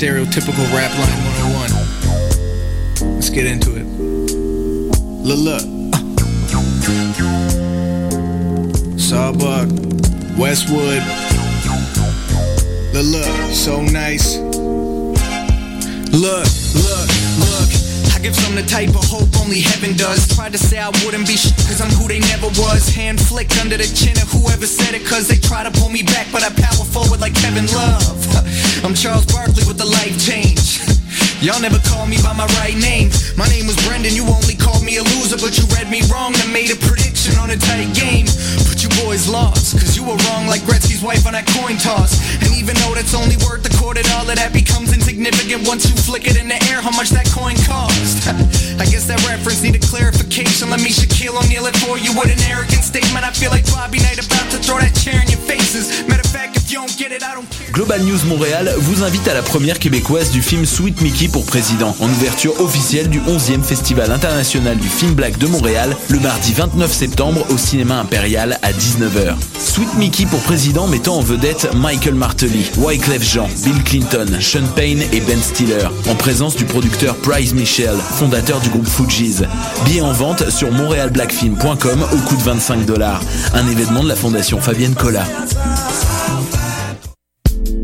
stereotypical rap line 101. Let's get into it. Look. Sawbuck, Westwood. Look, so nice. Look, look, look. I give some the type of hope only heaven does. Tried to say I wouldn't be sh- cause I'm who they never was. Hand flicked under the chin of whoever said it cause they try to pull me back, but I power forward like Kevin Love. I'm Charles Barkley with the life change. Y'all never called me by my right name. My name was Brendan, you only called me a loser, but you read me wrong and made a prediction on a tight game. Boys lost, cause you were wrong like Gretzky's wife on that coin toss. And even though that's only worth the quarter dollar, that becomes insignificant once you flick it in the air, how much that coin cost. I guess that reference needed clarification. Let me Shaquille O'Neal it for you with an arrogant statement. I feel like Bobby Knight about to throw that chair in your faces. Matter of fact, if you don't get it, I don't care. Global News Montréal vous invite à la première québécoise du film Sweet Mickey pour président, en ouverture officielle du 11e Festival international du film black de Montréal, le mardi 29 septembre au cinéma impérial à 19h. Sweet Mickey pour président mettant en vedette Michael Martelly, Wyclef Jean, Bill Clinton, Sean Payne et Ben Stiller, en présence du producteur Bryce Michel, fondateur du groupe Fugees. Billets en vente sur montrealblackfilm.com au coût de 25 dollars. Un événement de la fondation Fabienne Collat.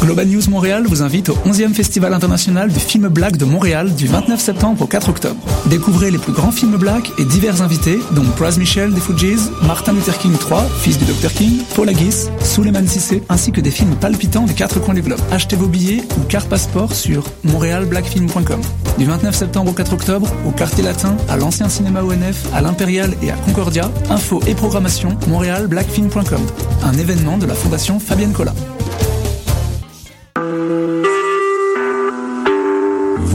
Global News Montréal vous invite au 11e Festival international du film black de Montréal du 29 septembre au 4 octobre. Découvrez les plus grands films black et divers invités, dont Bryce Michel des Fugees, Martin Luther King III, fils du Dr King, Paul Haggis, Suleiman Sissé, ainsi que des films palpitants des quatre coins du globe. Achetez vos billets ou carte passeport sur montrealblackfilm.com. Du 29 septembre au 4 octobre, au Quartier Latin, à l'ancien cinéma ONF, à l'Impérial et à Concordia, info et programmation montrealblackfilm.com. Un événement de la Fondation Fabienne Collat.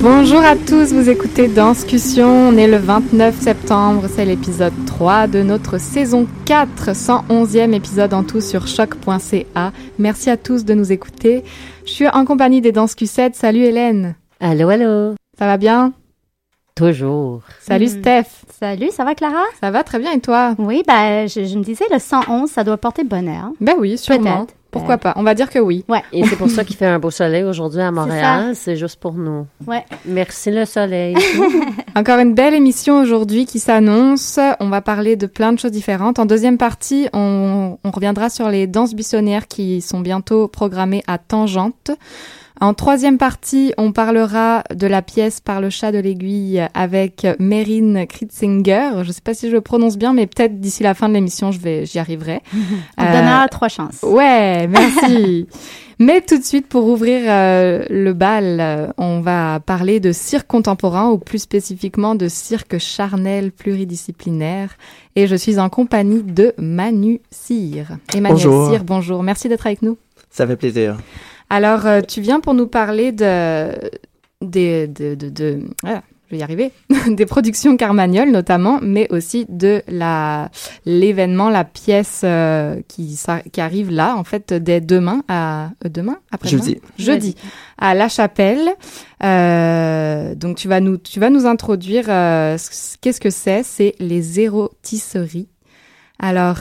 Bonjour à tous, vous écoutez Danscussion, on est le 29 septembre, c'est l'épisode 3 de notre saison 4, 111e épisode en tout sur choc.ca. Merci à tous de nous écouter. Je suis en compagnie des Danscussettes, salut Hélène. Allô, allô. Ça va bien? Toujours. Salut Hmm. Steph. Salut, ça va Clara? Ça va très bien et toi? Oui, ben, je, je me disais, le 111, ça doit porter bonheur. Ben oui, sûrement. Peut-être. Pourquoi pas? On va dire que oui. Ouais. Et c'est pour ça qu'il fait un beau soleil aujourd'hui à Montréal. C'est juste pour nous. Ouais. Merci le soleil. Encore une belle émission aujourd'hui qui s'annonce. On va parler de plein de choses différentes. En deuxième partie, on, on reviendra sur les danses buissonnières qui sont bientôt programmées à Tangente. En troisième partie, on parlera de la pièce Par le chat de l'aiguille avec Mérine Kritzinger. Je sais pas si je le prononce bien, mais peut-être d'ici la fin de l'émission, je vais, j'y arriverai. On Euh, donnera trois chances. Ouais, merci. Mais tout de suite, pour ouvrir euh, le bal, euh, on va parler de cirque contemporain, ou plus spécifiquement de cirque charnel pluridisciplinaire. Et je suis en compagnie de Manu Cyr. Emmanuel Bonjour. Cyr, bonjour. Merci d'être avec nous. Ça fait plaisir. Alors, euh, tu viens pour nous parler de... des- de, de, de- ah, je vais y arriver, des productions Carmagnol notamment, mais aussi de la l'événement, la pièce euh, qui, ça- qui arrive là, en fait, dès demain, à euh, demain, après Jeudi. jeudi, à La Chapelle. Euh, donc tu vas nous tu vas nous introduire euh, ce- qu'est-ce que c'est? C'est les érotisseries. Alors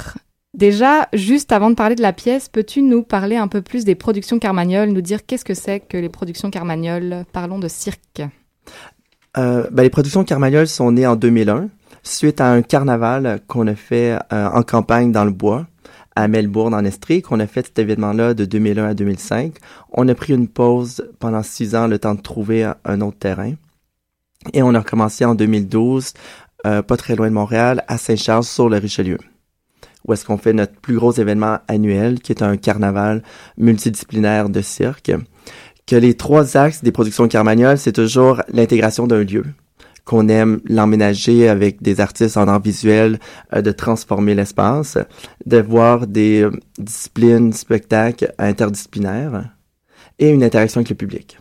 déjà, juste avant de parler de la pièce, peux-tu nous parler un peu plus des productions Carmagnol, nous dire qu'est-ce que c'est que les productions Carmagnol Parlons de cirque. Euh, ben, les productions Carmagnol sont nées en 2001 suite à un carnaval qu'on a fait euh, en campagne dans le bois à Melbourne en Estrie, qu'on a fait cet événement-là de 2001 à 2005. On a pris une pause pendant six ans, le temps de trouver un, autre terrain. Et on a recommencé en 2012, euh, pas très loin de Montréal, à Saint-Charles, sur le Richelieu, où est-ce qu'on fait notre plus gros événement annuel, qui est un carnaval multidisciplinaire de cirque. Que les trois axes des productions Carmagnol, c'est toujours l'intégration d'un lieu, qu'on aime l'emménager avec des artistes en art visuel, euh, de transformer l'espace, de voir des euh, disciplines, spectacles interdisciplinaires et une interaction avec le public,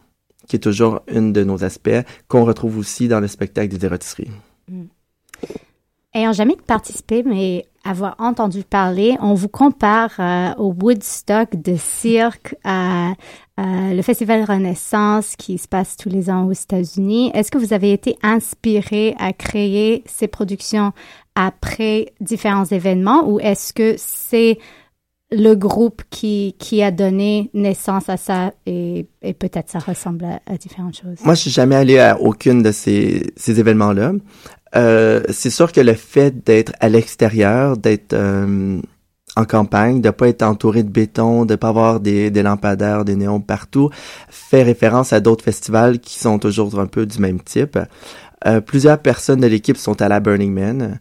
qui est toujours une de nos aspects qu'on retrouve aussi dans le spectacle des érotisseries. Mm. Ayant jamais participé, mais avoir entendu parler, on vous compare euh, au Woodstock de cirque, à, le Festival Renaissance qui se passe tous les ans aux États-Unis. Est-ce que vous avez été inspiré à créer ces productions après différents événements ou est-ce que c'est le groupe qui, qui a donné naissance à ça et, et peut-être ça ressemble à, à, différentes choses? Moi, je suis jamais allé à aucune de ces, ces événements-là. Euh, c'est sûr que le fait d'être à l'extérieur, d'être euh, en campagne, de pas être entouré de béton, de pas avoir des, lampadaires, des néons partout, fait référence à d'autres festivals qui sont toujours un peu du même type. Euh, plusieurs personnes de l'équipe sont à la Burning Man,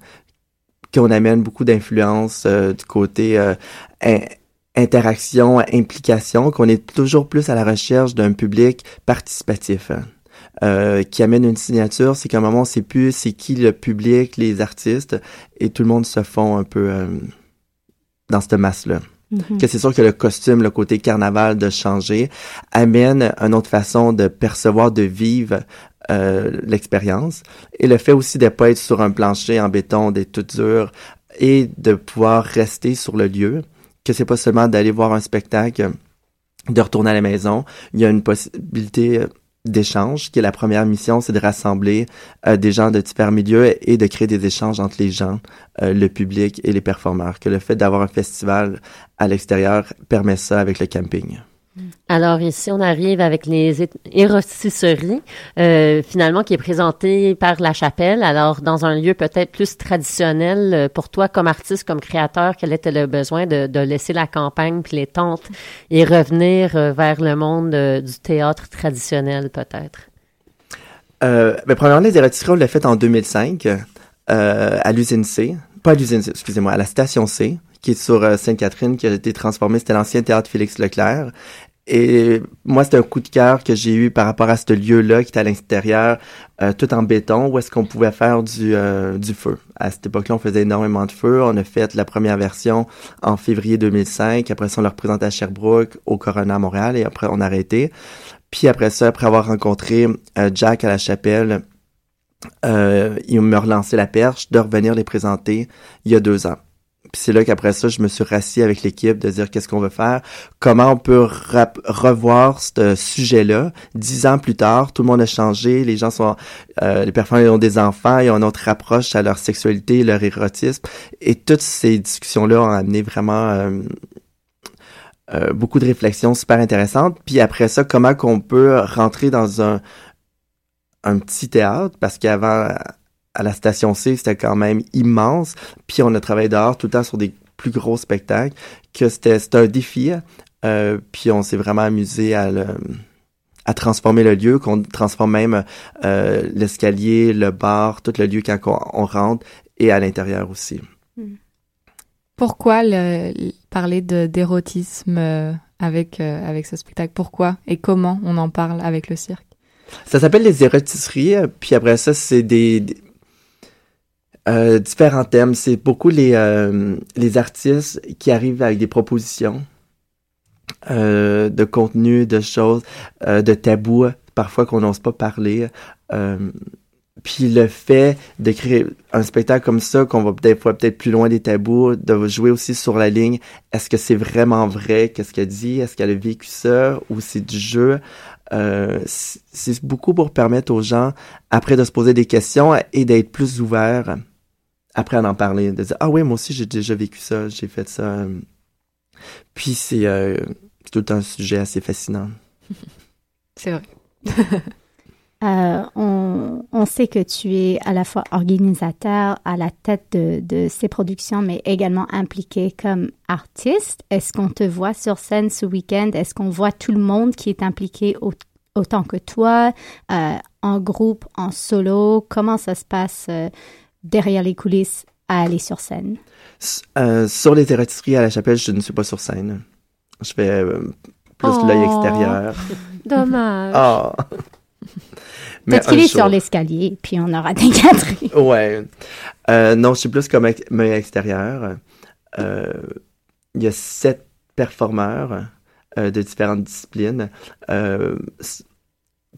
qu'on amène beaucoup d'influence euh, du côté interaction, implication, qu'on est toujours plus à la recherche d'un public participatif. Euh, qui amène une signature, c'est qu'à un moment, on sait plus c'est qui le public, les artistes, et tout le monde se fond un peu euh, dans cette masse-là. Mm-hmm. Que c'est sûr que le costume, le côté carnaval de changer, amène une autre façon de percevoir, de vivre euh, l'expérience. Et le fait aussi de pas être sur un plancher en béton, d'être tout dur, et de pouvoir rester sur le lieu, que c'est pas seulement d'aller voir un spectacle, de retourner à la maison. Il y a une possibilité d'échange, qui est la première mission, c'est de rassembler euh, des gens de différents milieux et de créer des échanges entre les gens, euh, le public et les performeurs. Que le fait d'avoir un festival à l'extérieur permet ça avec le camping. Alors ici, on arrive avec les érotisseries, euh, finalement, qui est présenté par la chapelle. Alors, dans un lieu peut-être plus traditionnel, euh, pour toi, comme artiste, comme créateur, quel était le besoin de, laisser la campagne puis les tentes et revenir euh, vers le monde du théâtre traditionnel, peut-être? Euh, ben, premièrement, les on l'a fait en 2005 à l'usine C. Pas à l'usine C, excusez-moi, à la station C qui est sur euh, Sainte-Catherine, qui a été transformé. C'était l'ancien théâtre Félix Leclerc. Et moi, c'était un coup de cœur que j'ai eu par rapport à ce lieu-là qui était à l'extérieur, euh, tout en béton, où est-ce qu'on pouvait faire du, euh, du feu. À cette époque-là, on faisait énormément de feu. On a fait la première version en février 2005. Après ça, on l'a représenté à Sherbrooke, au Corona Montréal, et après, on a arrêté. Puis après ça, après avoir rencontré Jack à la chapelle, il me relancé la perche de revenir les présenter il y a deux ans. Puis c'est là qu'après ça, je me suis rassis avec l'équipe de dire qu'est-ce qu'on veut faire, comment on peut revoir ce sujet-là. Dix ans plus tard, tout le monde a changé, les gens sont, euh, les personnes ont des enfants, ils ont une autre approche à leur sexualité, leur érotisme, et toutes ces discussions-là ont amené vraiment euh, euh, beaucoup de réflexions super intéressantes. Puis après ça, comment qu'on peut rentrer dans un un petit théâtre, parce qu'avant à la station C, c'était quand même immense. Puis on a travaillé dehors tout le temps sur des plus gros spectacles, que c'était un défi. Euh, puis on s'est vraiment amusé à le, à transformer le lieu, qu'on transforme même euh, l'escalier, le bar, tout le lieu quand on, on rentre et à l'intérieur aussi. Hmm. Pourquoi le, parler d'érotisme euh, avec, euh, avec ce spectacle? Pourquoi et comment on en parle avec le cirque? Ça s'appelle les érotisseries, puis après ça, c'est des, des euh, différents thèmes. C'est beaucoup les, euh, les artistes qui arrivent avec des propositions euh, de contenu, de choses, euh, de tabous, parfois qu'on n'ose pas parler. Euh, puis le fait de créer un spectacle comme ça, qu'on va fois peut-être plus loin des tabous, de jouer aussi sur la ligne, est-ce que c'est vraiment vrai, qu'est-ce qu'elle dit, est-ce qu'elle a vécu ça, ou c'est du jeu? Euh, c'est beaucoup pour permettre aux gens, après, de se poser des questions et d'être plus ouverts après à en parler, de dire ah oui moi aussi j'ai déjà vécu ça, j'ai fait ça. Puis c'est euh, tout un sujet assez fascinant. c'est vrai. euh, on, on, sait que tu es à la fois organisateur à la tête de, de ces productions, mais également impliqué comme artiste. Est-ce qu'on te voit sur scène ce week-end? Est-ce qu'on voit tout le monde qui est impliqué au, autant que toi? Euh, en groupe, en solo? Comment ça se passe euh, derrière les coulisses à aller sur scène? Euh, sur les terrasseries à la chapelle, je ne suis pas sur scène. Je fais euh, plus Oh. l'œil extérieur. Dommage. Ah! Peut-être qu'il est jour- sur l'escalier, puis on aura des Catherine. Ouais. Euh, non, je suis plus comme œil extérieur. Euh, Il y a sept performeurs euh, de différentes disciplines. Euh,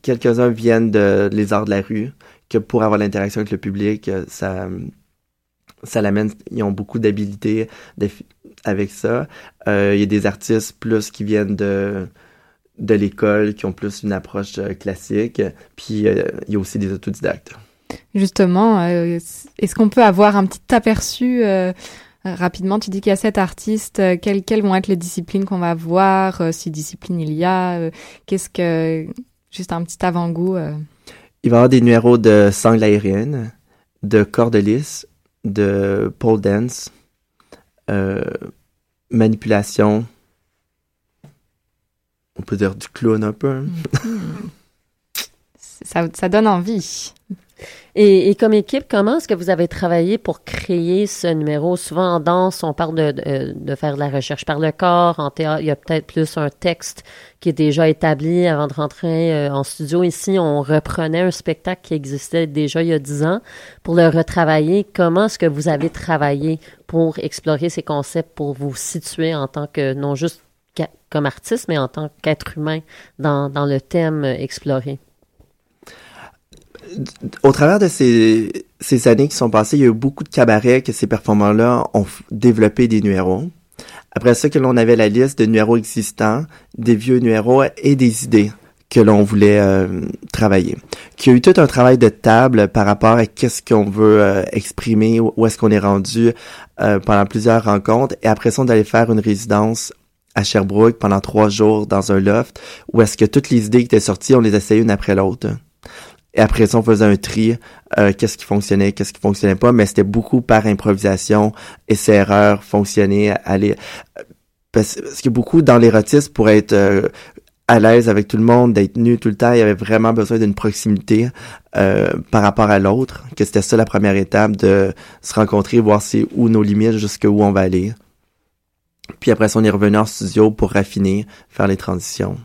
Quelques-uns viennent de les arts de la rue, que pour avoir l'interaction avec le public, euh, ça, ça l'amène. Ils ont beaucoup d'habiletés d'eff- avec ça. Euh, Il y a des artistes plus qui viennent de de l'école, qui ont plus une approche euh, classique. Puis il y a aussi des autodidactes. Justement, est-ce qu'on peut avoir un petit aperçu rapidement? Tu dis qu'il y a sept artistes. quelles, quelles vont être les disciplines qu'on va voir Si discipline il y a Qu'est-ce que juste un petit avant-goût. Il va y avoir des numéros de sangle aérienne, de corde lisse, de pole dance, euh, manipulation. On peut dire du clown un peu. hein. Ça, ça donne envie. Et, et comme équipe, comment est-ce que vous avez travaillé pour créer ce numéro? Souvent en danse, on parle de, de, de faire de la recherche par le corps. En théâtre, il y a peut-être plus un texte qui est déjà établi avant de rentrer euh, en studio. Ici, on reprenait un spectacle qui existait déjà il y a dix ans pour le retravailler. Comment est-ce que vous avez travaillé pour explorer ces concepts, pour vous situer en tant que, non juste comme artiste, mais en tant qu'être humain dans, dans le thème euh, exploré? Au travers de ces, ces années qui sont passées, il y a eu beaucoup de cabarets que ces performeurs-là ont développé des numéros. Après ça, que l'on avait la liste de numéros existants, des vieux numéros et des idées que l'on voulait euh, travailler. Qu'il y a eu tout un travail de table par rapport à qu'est-ce qu'on veut euh, exprimer, où est-ce qu'on est rendu euh, pendant plusieurs rencontres. Et après ça, on allait faire une résidence à Sherbrooke pendant trois jours dans un loft où est-ce que toutes les idées qui étaient sorties, on les essayait une après l'autre. Et après ça, on faisait un tri, euh, qu'est-ce qui fonctionnait, qu'est-ce qui fonctionnait pas, mais c'était beaucoup par improvisation, essai-erreur, fonctionner, aller... Parce, parce que beaucoup dans l'érotisme, pour être euh, à l'aise avec tout le monde, d'être nu tout le temps, il y avait vraiment besoin d'une proximité euh, par rapport à l'autre, que c'était ça la première étape, de se rencontrer, voir c'est où nos limites, jusqu'où on va aller. Puis après ça, on est revenu en studio pour raffiner, faire les transitions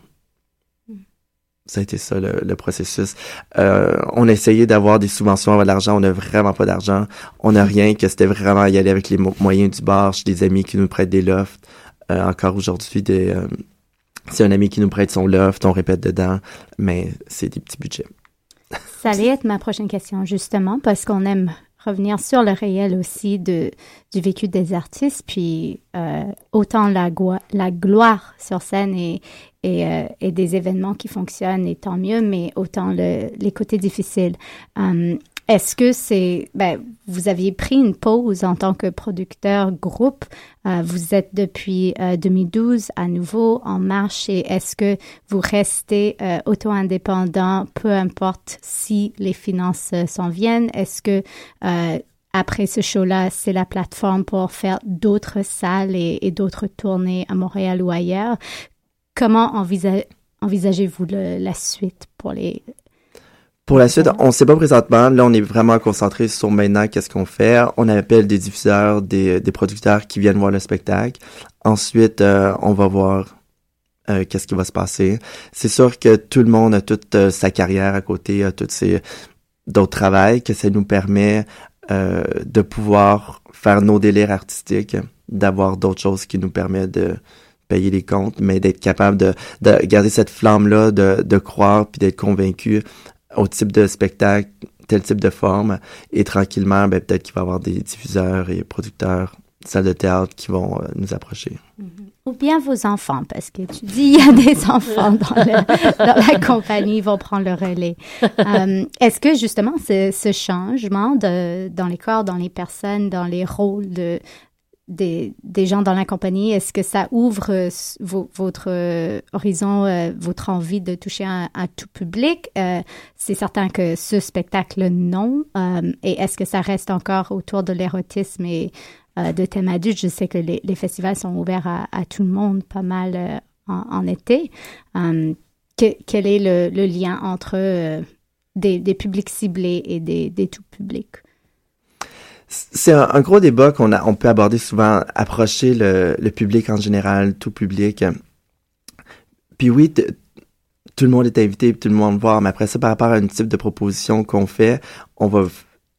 ça a été ça le, processus. Euh, on a essayé d'avoir des subventions avec l'argent, on n'a vraiment pas d'argent, on n'a rien, que c'était vraiment y aller avec les mo- moyens du bar, j'ai des amis qui nous prêtent des lofts. Euh, encore aujourd'hui, euh, c'est un ami qui nous prête son loft, on répète dedans, mais c'est des petits budgets. Ça allait être ma prochaine question, justement, parce qu'on aime revenir sur le réel aussi de, du vécu des artistes, puis euh, autant la, la gloire sur scène et, et, euh, et des événements qui fonctionnent, et tant mieux, mais autant le, les côtés difficiles. Hum, est-ce que c'est, ben, vous aviez pris une pause en tant que producteur groupe, euh, vous êtes depuis euh, 2012 à nouveau en marche et est-ce que vous restez euh, auto-indépendant, peu importe si les finances euh, s'en viennent? Est-ce que euh, après ce show-là, c'est la plateforme pour faire d'autres salles et, d'autres tournées à Montréal ou ailleurs? Comment envisa- envisagez-vous la suite pour les... Pour la suite, on sait pas présentement. Là, on est vraiment concentré sur maintenant qu'est-ce qu'on fait. On appelle des diffuseurs, des, des producteurs qui viennent voir le spectacle. Ensuite, euh, on va voir euh, qu'est-ce qui va se passer. C'est sûr que tout le monde a toute euh, sa carrière à côté, a toutes ses d'autres travails, que ça nous permet euh, de pouvoir faire nos délires artistiques, d'avoir d'autres choses qui nous permettent de payer les comptes, mais d'être capable de, de garder cette flamme-là, de, de croire puis d'être convaincu au type de spectacle, tel type de forme, et tranquillement, ben, peut-être qu'il va y avoir des diffuseurs et producteurs, salles de théâtre qui vont euh, nous approcher. Ou bien vos enfants, parce que tu dis il y a des enfants dans, le- dans la compagnie, ils vont prendre le relais. Euh, Est-ce que justement ce, ce changement de, dans les corps, dans les personnes, dans les rôles de, des, des gens dans la compagnie, est-ce que ça ouvre euh, votre euh, horizon, euh, votre envie de toucher un, un tout public? Euh, C'est certain que ce spectacle, non. Et est-ce que ça reste encore autour de l'érotisme et de thèmes adultes? Je sais que les, les festivals sont ouverts à, à tout le monde pas mal en, en été. Que- quel est le, le lien entre des, des publics ciblés et des, des tout publics? C'est un, gros débat qu'on a, on peut aborder souvent, approcher le, le public en général, tout public. Puis oui, tout le monde est invité, tout le monde voir, mais après ça, par rapport à un type de proposition qu'on fait, on va,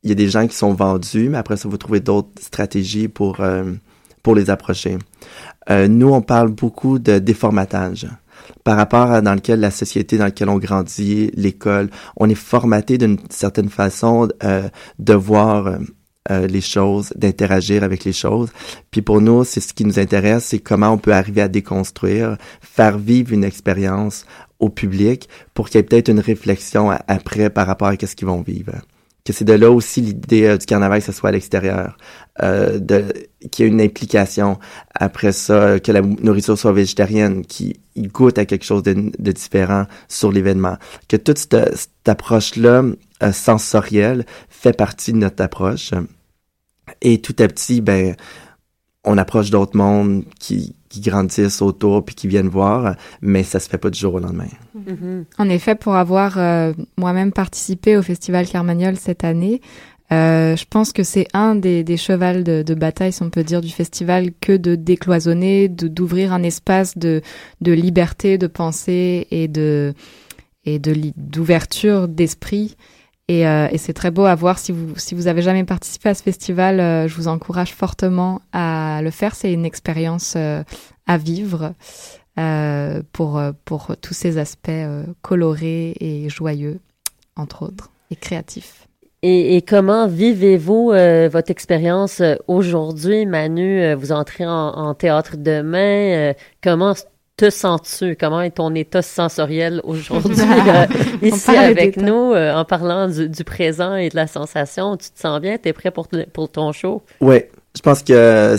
il y a des gens qui sont vendus, mais après ça, vous trouvez d'autres stratégies pour euh, pour les approcher. Euh, nous, on parle beaucoup de déformatage par rapport à dans lequel la société dans laquelle on grandit, l'école, on est formaté d'une certaine façon euh, de voir euh, les choses, d'interagir avec les choses. Puis pour nous, c'est ce qui nous intéresse, c'est comment on peut arriver à déconstruire, faire vivre une expérience au public pour qu'il y ait peut-être une réflexion après par rapport à ce qu'ils vont vivre. Que c'est de là aussi l'idée euh, du carnaval que ce soit à l'extérieur, euh, qu'il y ait une implication après ça, euh, que la nourriture soit végétarienne, qu'il goûte à quelque chose de, de différent sur l'événement, que toute cette, cette approche-là euh, sensorielle fait partie de notre approche. Et tout à petit, ben, on approche d'autres mondes qui, qui grandissent autour puis qui viennent voir, mais ça se fait pas du jour au lendemain. Mhm. En effet, pour avoir euh, moi-même participé au Festival Carmagnol cette année, euh, je pense que c'est un des, des chevals de, de bataille, si on peut dire, du festival, que de décloisonner, de d'ouvrir un espace de, de liberté de pensée et de et de d'ouverture d'esprit. Et, euh, et c'est très beau à voir. Si vous si vous avez jamais participé à ce festival, euh, je vous encourage fortement à le faire. C'est une expérience euh, à vivre pour, pour tous ces aspects colorés et joyeux, entre autres, et créatifs. Et, comment vivez-vous votre expérience aujourd'hui, Manu? Vous entrez en, en théâtre demain. comment te sens-tu? Comment est ton état sensoriel aujourd'hui euh, ici avec nous euh, en parlant du, du présent et de la sensation? Tu te sens bien? Tu es prêt pour, ton show? Ouais, je pense que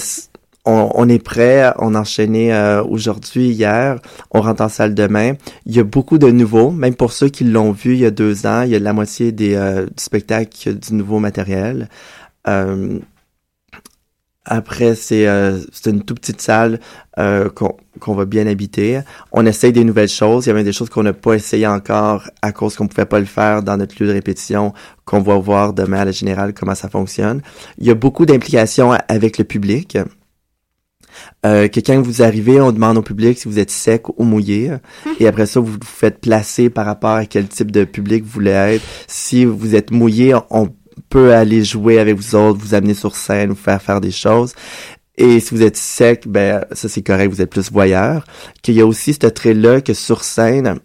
on, on est prêt. On a enchaîné euh, aujourd'hui, hier. On rentre en salle demain. Il y a beaucoup de nouveaux, même pour ceux qui l'ont vu il y a deux ans. Il y a la moitié des euh, du spectacle du nouveau matériel. Euh, après, c'est euh, une toute petite salle euh, qu'on qu'on va bien habiter. On essaye des nouvelles choses. Il y avait des choses qu'on n'a pas essayé encore à cause qu'on pouvait pas le faire dans notre lieu de répétition, qu'on va voir demain à la générale comment ça fonctionne. Il y a beaucoup d'implications avec le public. Euh, que quand vous arrivez, on demande au public si vous êtes sec ou mouillé. Et après ça, vous vous faites placer par rapport à quel type de public vous voulez être. Si vous êtes mouillé, on peut aller jouer avec vous autres, vous amener sur scène, vous faire faire des choses. Et si vous êtes sec, ben ça c'est correct, vous êtes plus voyeur. Qu'il y a aussi ce trait-là que sur scène,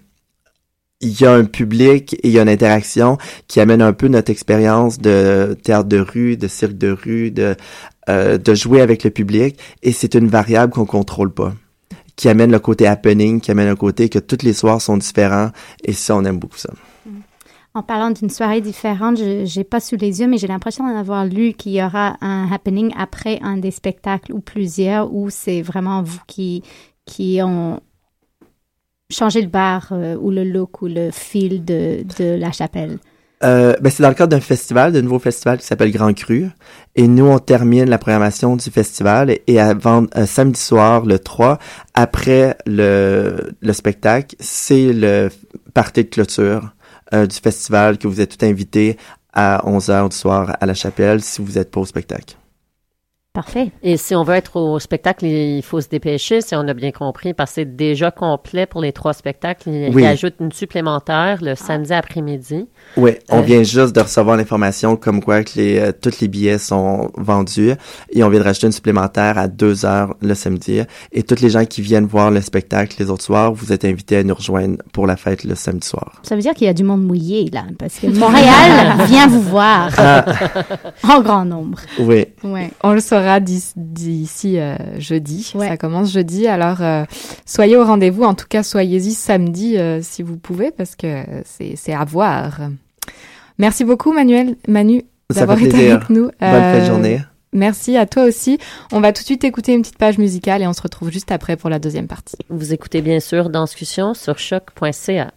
il y a un public et il y a une interaction qui amène un peu notre expérience de théâtre de rue, de cirque de rue, de euh, de jouer avec le public. Et c'est une variable qu'on contrôle pas, qui amène le côté happening, qui amène un côté que tous les soirs sont différents. Et ça, on aime beaucoup ça. En parlant d'une soirée différente, je j'ai pas sous les yeux, mais j'ai l'impression d'en avoir lu qu'il y aura un happening après un des spectacles ou plusieurs, où c'est vraiment vous qui, qui ont changé le bar euh, ou le look ou le fil de, de la chapelle. Euh, ben c'est dans le cadre d'un festival, d'un nouveau festival qui s'appelle Grand Cru. Et nous, on termine la programmation du festival et, avant euh, samedi soir, le 3, après le, le spectacle, c'est le party de clôture euh, du festival que vous êtes tout invités à 11h du soir à la chapelle si vous êtes pas au spectacle. Parfait. Et si on veut être au spectacle, il faut se dépêcher, si on a bien compris, parce que c'est déjà complet pour les trois spectacles. Il, Oui. il ajoute une supplémentaire le samedi après-midi. Oui, on Euh, vient juste de recevoir l'information comme quoi que les, euh, tous les billets sont vendus et on vient de rajouter une supplémentaire à 2 heures le samedi. Et tous les gens qui viennent voir le spectacle les autres soirs, vous êtes invités à nous rejoindre pour la fête le samedi soir. Ça veut dire qu'il y a du monde mouillé, là, parce que Montréal vient vous voir en grand nombre. Oui. Ouais, on le saura d'ici d'ici, euh, jeudi. Ouais. Ça commence jeudi, alors euh, soyez au rendez-vous. En tout cas, soyez-y samedi euh, si vous pouvez, parce que c'est c'est à voir. Merci beaucoup, Manuel, Manu, d'avoir été plaisir. avec nous. Bonne Euh, journée. Merci à toi aussi. On va tout de suite écouter une petite page musicale et on se retrouve juste après pour la deuxième partie. Vous écoutez bien sûr Danscussion sur choc.ca.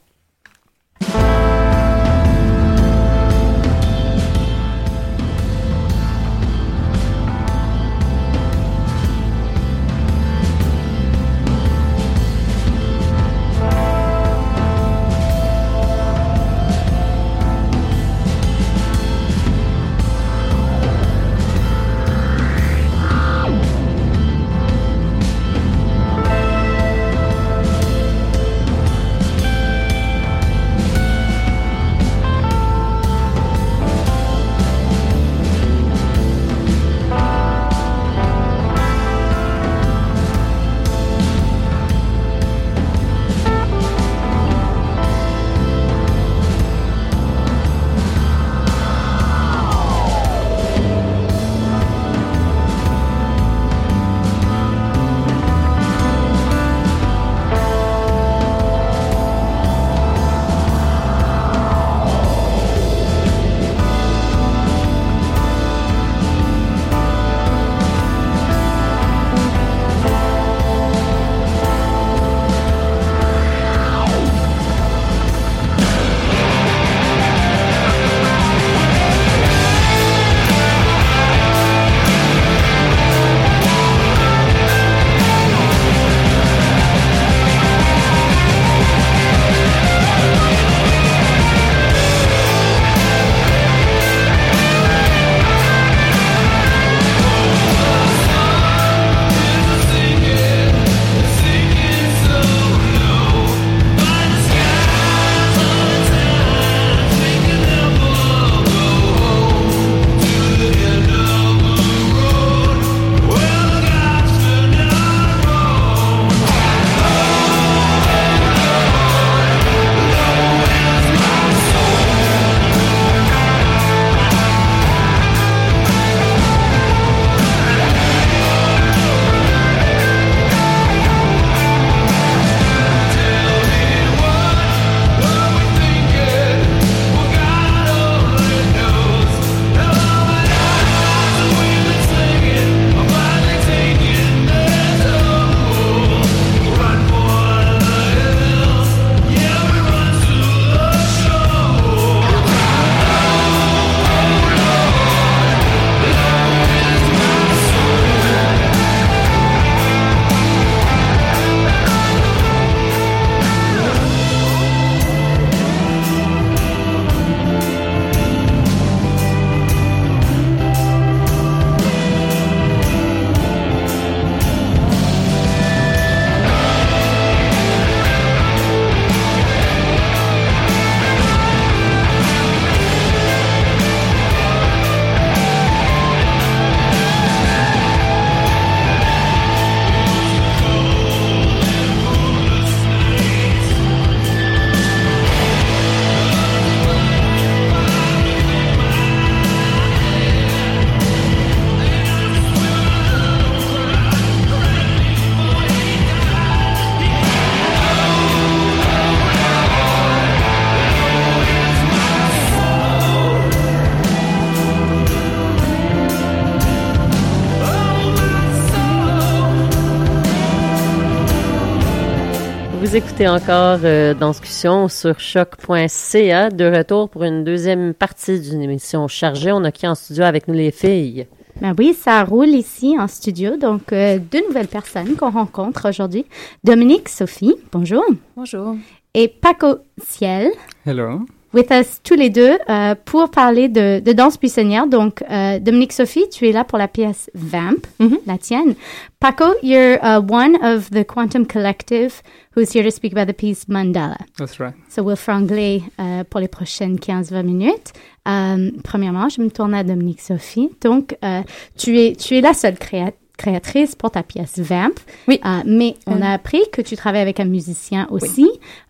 écoutez encore euh, Danscussion sur choc.ca. De retour pour une deuxième partie d'une émission chargée. On a qui en studio avec nous les filles? Ben oui, ça roule ici en studio. Donc, euh, deux nouvelles personnes qu'on rencontre aujourd'hui. Dominique Sophie, bonjour. Bonjour. Et Paco Ciel. Hello. With us tous les deux euh, pour parler de, de danse buissonnière. Donc, euh, Dominique Sophie, tu es là pour la pièce Vamp, la tienne. Paco, you're uh, one of the Quantum Collective who's here to speak about the piece Mandala. That's right. So we'll franglais euh, pour les prochaines 15-20 minutes. Euh, premièrement, je me tourne à Dominique Sophie. Donc, euh, tu, es, tu es la seule créa- créatrice pour ta pièce Vamp. Oui. Euh, mais on Euh. a appris que tu travailles avec un musicien aussi.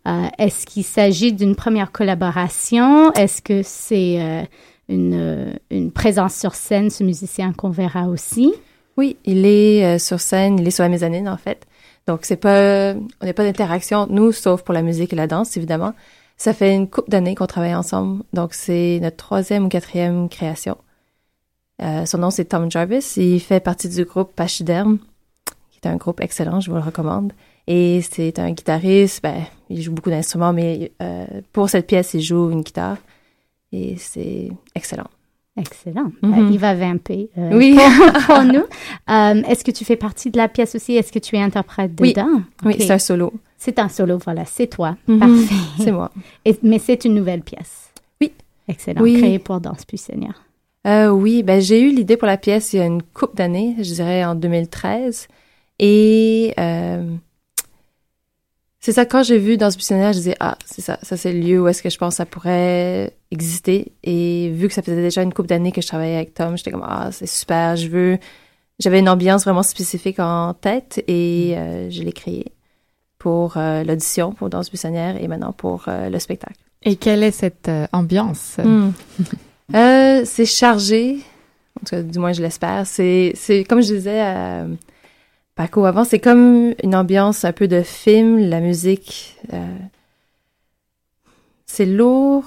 Euh, Est-ce qu'il s'agit d'une première collaboration? Est-ce que c'est euh, une, une présence sur scène, ce musicien qu'on verra aussi? Oui, il est sur scène, il est sur la mezzanine en fait. Donc c'est pas, on n'a pas d'interaction nous, sauf pour la musique et la danse évidemment. Ça fait une couple d'années qu'on travaille ensemble, donc c'est notre troisième ou quatrième création. Euh, son nom c'est Tom Jarvis, il fait partie du groupe Pachyderme, qui est un groupe excellent, je vous le recommande. Et c'est un guitariste, ben, il joue beaucoup d'instruments, mais euh, pour cette pièce, il joue une guitare. Et c'est excellent. Excellent. Mhm. Euh, il va vamper euh, Oui. pour, pour nous. Euh, Est-ce que tu fais partie de la pièce aussi? Est-ce que tu es interprète Oui. dedans? Oui, c'est un solo. C'est un solo, voilà, c'est toi. Mhm. Parfait. C'est moi. Et- mais c'est une nouvelle pièce. Oui. Excellent. Oui. Créée pour Danse Puissonnière. Euh, oui, ben j'ai eu l'idée pour la pièce il y a une couple d'années, je dirais en 2013. Et euh, c'est ça, quand j'ai vu dans ce je disais, ah, c'est ça, ça c'est le lieu où est-ce que je pense que ça pourrait exister. Et vu que ça faisait déjà une couple d'années que je travaillais avec Tom, j'étais comme, ah, c'est super, je veux... J'avais une ambiance vraiment spécifique en tête et euh, je l'ai créée pour l'audition, pour Danse buissonnière et maintenant pour le spectacle. Et quelle est cette ambiance? Hmm. Euh, c'est chargé. En tout cas, du moins, je l'espère. C'est, c'est, comme je disais à Paco avant, c'est comme une ambiance un peu de film, la musique. euh, c'est lourd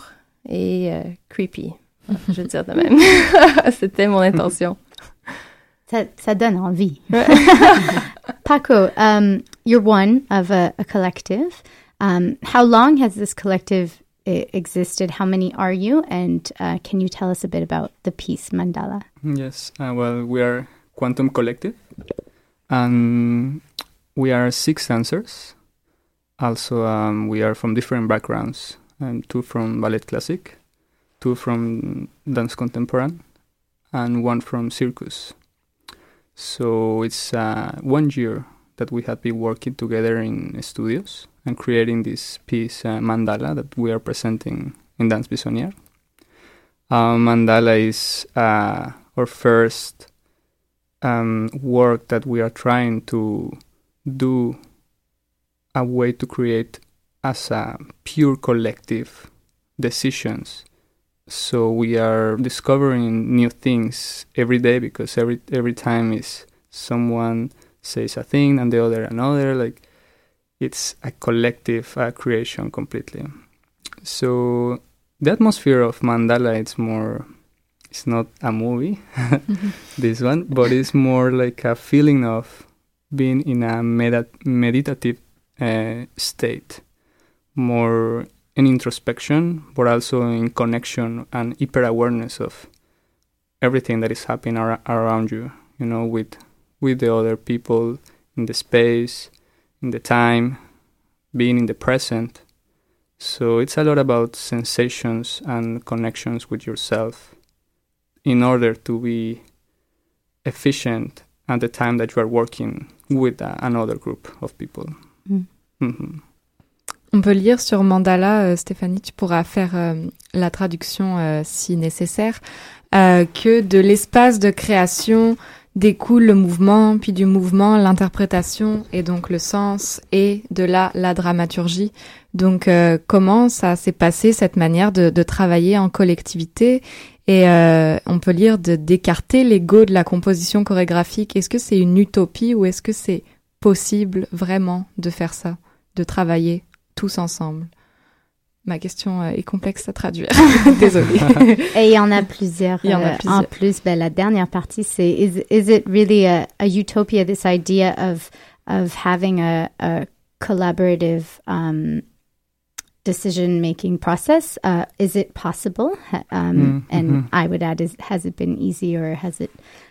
et euh, creepy. Je veux dire de même. C'était mon intention. Ça, ça donne envie. Paco, um, you're one of a, a collective. Um, how long has this collective existed? How many are you? And uh, can you tell us a bit about the piece Mandala? Yes, uh, well, we are Quantum Collective, and we are six dancers. Also, um, we are from different backgrounds. Um, two from ballet classic, two from dance contemporary, and one from circus. So it's uh, one year that we have been working together in studios and creating this piece, uh, Mandala, that we are presenting in Dance Bisonnière. Uh, Mandala is uh, our first um, work that we are trying to do a way to create as a pure collective decisions. So we are discovering new things every day because every every time is someone says a thing and the other another. Like it's a collective uh, creation completely. So the atmosphere of Mandala it's more it's not a movie this one but it's more like a feeling of being in a meda- meditative uh, state more in introspection but also in connection and hyper awareness of everything that is happening ar- around you you know with with the other people in the space in the time being in the present so it's a lot about sensations and connections with yourself in order to be efficient at the time that you are working with uh, another group of people. Mm. Mhm. On peut lire sur Mandala, euh, Stéphanie, tu pourras faire euh, la traduction euh, si nécessaire, euh, que de l'espace de création découle le mouvement, puis du mouvement l'interprétation et donc le sens, et de là la dramaturgie. Donc euh, comment ça s'est passé cette manière de, travailler en collectivité? Et euh, on peut lire de d'écarter l'ego de la composition chorégraphique. Est-ce que c'est une utopie ou est-ce que c'est possible vraiment de faire ça, de travailler tous ensemble? Ma question euh, est complexe à traduire. Désolée. Et il y en a plusieurs. Il y en a euh, plusieurs. En plus, ben, la dernière partie, c'est is, is it really a, a utopia, this idea of, of having a, a collaborative um, decision making process. Uh, is it possible? Um, Mm, and mhm. I would add, is has it been easy or has it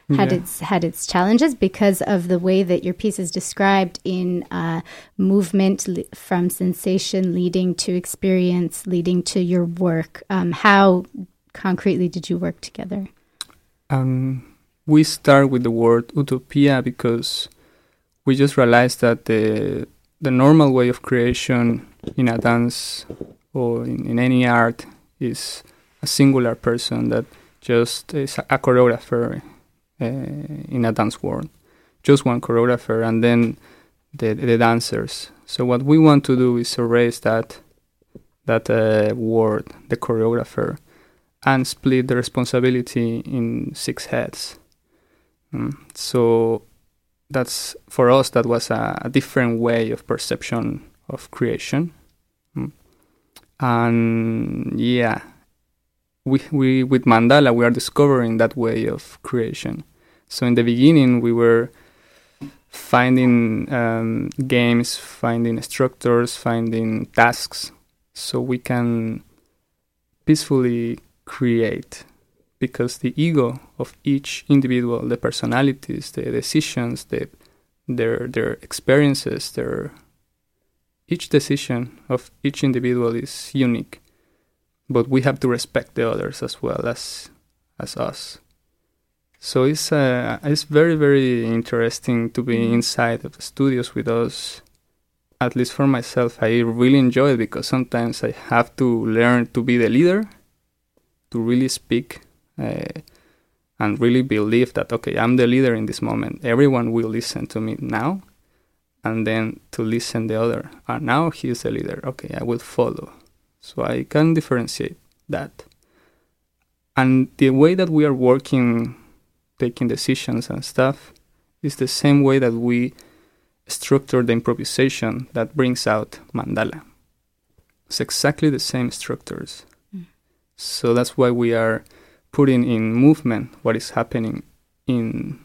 had Yeah. its had its challenges because of the way that your piece is described in uh, movement le- from sensation leading to experience leading to your work? Um, how concretely did you work together? Um, we start with the word utopia because we just realized that the the normal way of creation in a dance or in, in any art is a singular person that just is a, choreographer uh, in a dance world, just one choreographer, and then the the dancers. So what we want to do is erase that that uh, word, the choreographer, and split the responsibility in six heads. Mm. So that's for us that was a, a different way of perception of creation. Mm. And yeah, we we with mandala we are discovering that way of creation. So in the beginning we were finding um, games, finding structures, finding tasks, so we can peacefully create because the ego of each individual, the personalities, the decisions, the, their their experiences, their each decision of each individual is unique, but we have to respect the others as well as as us. So it's uh, it's very very interesting to be inside of the studios with us. At least for myself, I really enjoy it because sometimes I have to learn to be the leader, to really speak uh, and really believe that okay i'm the leader in this moment. Everyone will listen to me now and then to listen the other. And now he's the leader. Okay i will follow. So i can differentiate that. And the way that we are working taking decisions and stuff is the same way that we structure the improvisation that brings out mandala. It's exactly the same structures. So that's why we are putting in movement what is happening in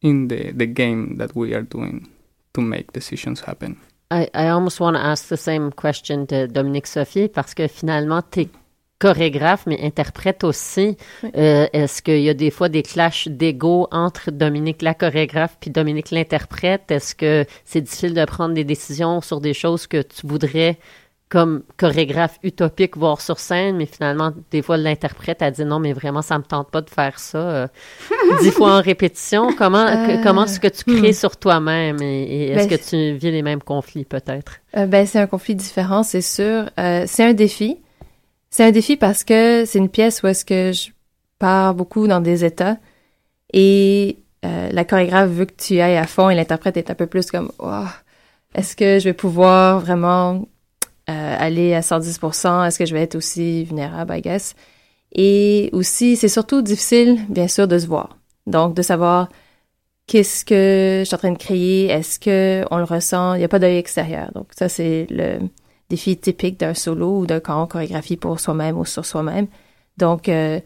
in the the game that we are doing to make decisions happen. I, I almost want to ask the same question to Dominique Sophie parce que finalement, tu es chorégraphe, mais interprète aussi. Oui. Euh, Est-ce qu'il y a des fois des clashs d'ego entre Dominique la chorégraphe puis Dominique l'interprète? Est-ce que c'est difficile de prendre des décisions sur des choses que tu voudrais comme chorégraphe utopique voir sur scène, mais finalement, des fois, l'interprète a dit non, mais vraiment, ça me tente pas de faire ça euh, dix fois en répétition. Comment, Euh, comment est-ce que tu crées hmm. sur toi-même et, et est-ce Ben, que tu vis les mêmes conflits peut-être? Euh, ben, c'est un conflit différent, c'est sûr. C'est un défi. C'est un défi parce que c'est une pièce où est-ce que je pars beaucoup dans des états et la chorégraphe veut que tu ailles à fond et l'interprète est un peu plus comme oh, est-ce que je vais pouvoir vraiment euh, aller à 110%? Est-ce que je vais être aussi vulnérable, I guess? Et aussi, c'est surtout difficile, bien sûr, de se voir. Donc, de savoir qu'est-ce que je suis en train de créer, est-ce que on le ressent, il n'y a pas d'œil extérieur. Donc, ça, c'est le défi typique d'un solo ou d'un camp chorégraphie pour soi-même ou sur soi-même. Donc, euh,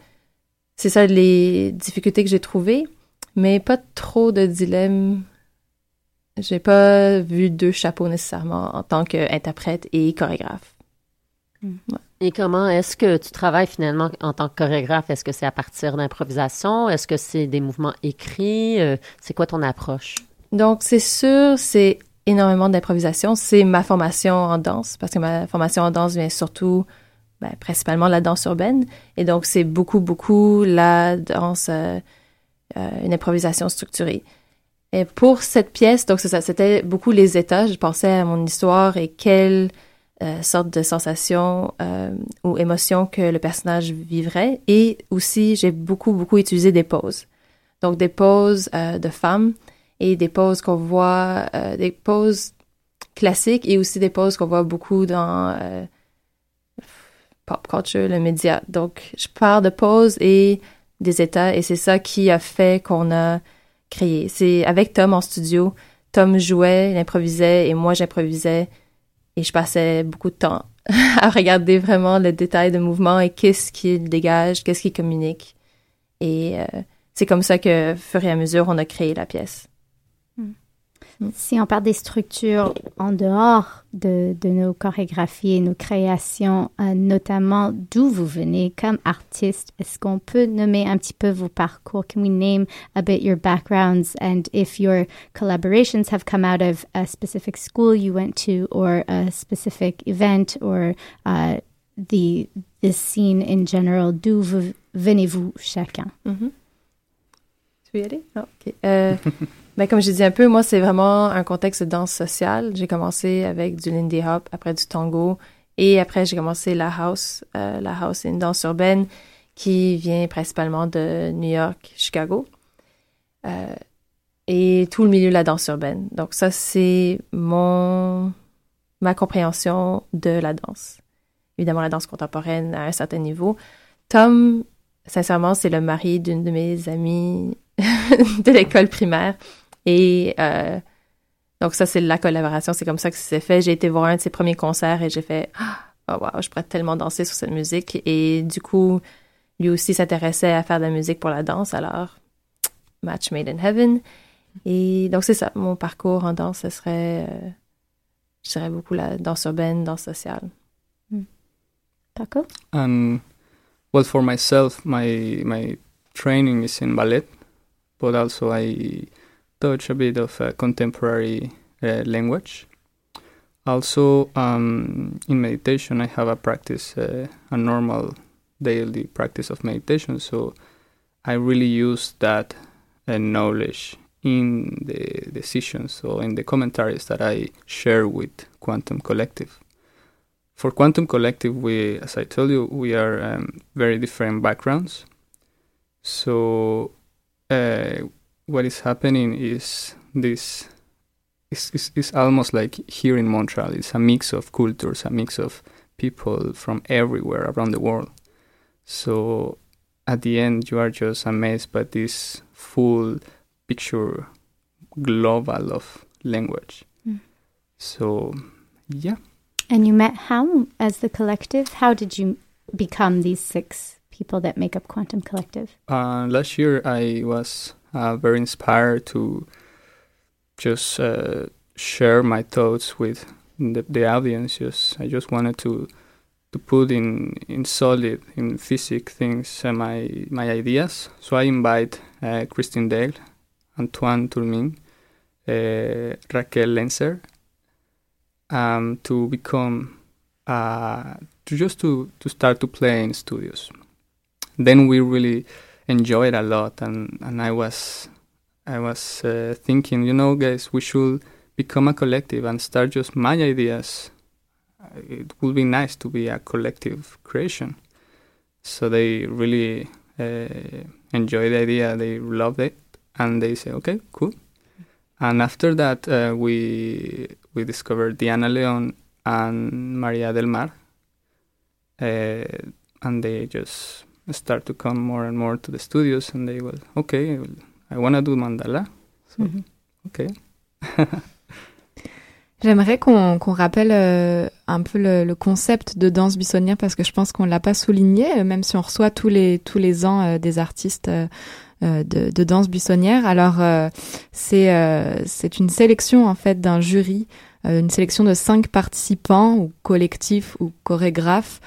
c'est ça les difficultés que j'ai trouvées, mais pas trop de dilemme. J'ai pas vu deux chapeaux nécessairement en tant qu'interprète et chorégraphe. Et comment est-ce que tu travailles finalement en tant que chorégraphe? Est-ce que c'est à partir d'improvisation? Est-ce que c'est des mouvements écrits? Euh, c'est quoi ton approche? Donc, c'est sûr, c'est énormément d'improvisation. C'est ma formation en danse, parce que ma formation en danse vient surtout, ben, principalement de la danse urbaine. Et donc, c'est beaucoup, beaucoup la danse, euh, euh, une improvisation structurée. Et pour cette pièce, donc c'était beaucoup les états. Je pensais à mon histoire et quelle euh, sorte de sensation euh, ou émotion que le personnage vivrait. Et aussi, j'ai beaucoup, beaucoup utilisé des poses. Donc, des poses euh, de femmes et des poses qu'on voit, euh, des poses classiques et aussi des poses qu'on voit beaucoup dans euh, pop culture, le média. Donc, je pars de poses et des états et c'est ça qui a fait qu'on a créé. C'est avec Tom en studio. Tom jouait, il improvisait et moi j'improvisais et je passais beaucoup de temps à regarder vraiment le détail de mouvement et qu'est-ce qu'il dégage, qu'est-ce qu'il communique. Et euh, c'est comme ça que, fur et à mesure, on a créé la pièce. Si on parle des structures en dehors de, de nos chorégraphies et nos créations, euh, notamment d'où vous venez comme artiste, est-ce qu'on peut nommer un petit peu vos parcours? Can we name a bit your backgrounds? And if your collaborations have come out of a specific school you went to or a specific event or uh, the, the scene in general? D'où vous- venez-vous chacun? Tu veux y aller? OK. Euh, ben, comme j'ai dit un peu, moi, c'est vraiment un contexte de danse sociale. J'ai commencé avec du Lindy Hop, après du tango, et après, j'ai commencé la house. Euh, la house, c'est une danse urbaine qui vient principalement de New York, Chicago. Euh, et tout le milieu de la danse urbaine. Donc, ça, c'est mon, ma compréhension de la danse. Évidemment, la danse contemporaine à un certain niveau. Tom, sincèrement, c'est le mari d'une de mes amies de l'école primaire. Et euh, donc ça, c'est la collaboration. C'est comme ça que ça s'est fait. J'ai été voir un de ses premiers concerts et j'ai fait « Oh wow, je pourrais tellement danser sur cette musique. » Et du coup, lui aussi s'intéressait à faire de la musique pour la danse. Alors, match made in heaven. Et donc c'est ça, mon parcours en danse, ce serait, euh, je dirais beaucoup la danse urbaine, danse sociale. Paco? And well, for myself, my my training is in ballet, but also I touch a bit of uh, contemporary uh, language. Also, um, in meditation, I have a practice, uh, a normal daily practice of meditation. So I really use that uh, knowledge in the decisions, so in the commentaries that I share with Quantum Collective for Quantum Collective, we, as I told you, we are um, very different backgrounds. So, uh, what is happening is this is is is almost like here in Montreal. It's a mix of cultures, a mix of people from everywhere around the world. So, at the end, you are just amazed by this full picture, global of language. Mm. So, yeah. And you met how as the collective? How did you become these six people that make up Quantum Collective? Uh, last year, I was uh, very inspired to just uh, share my thoughts with the, the audience. Just I just wanted to to put in in solid, in physic things uh, my my ideas. So I invite uh, Christine Dale, Antoine Tourmin, uh, Raquel Lenzer, um, to become uh, to just to to start to play in studios. Then we really enjoyed a lot, and and I was I was uh, thinking, you know, guys, we should become a collective and start just my ideas. Uh, It would be nice to be a collective creation. So they really uh, enjoyed the idea. They loved it, and they say, okay, cool. And after that, uh, we we discovered Diana Leon and Maria del Mar, uh, and they just start to come more and more to the studios, and they will, okay, I want to do mandala, so Mhm. okay. J'aimerais qu'on rappelle euh, un peu le, le concept de danse buissonnière parce que je pense qu'on l'a pas souligné, euh, même si on reçoit tous les tous les ans euh, des artistes euh, de, de danse buissonnière. Alors c'est c'est une sélection en fait d'un jury, une sélection de cinq participants ou collectifs ou chorégraphes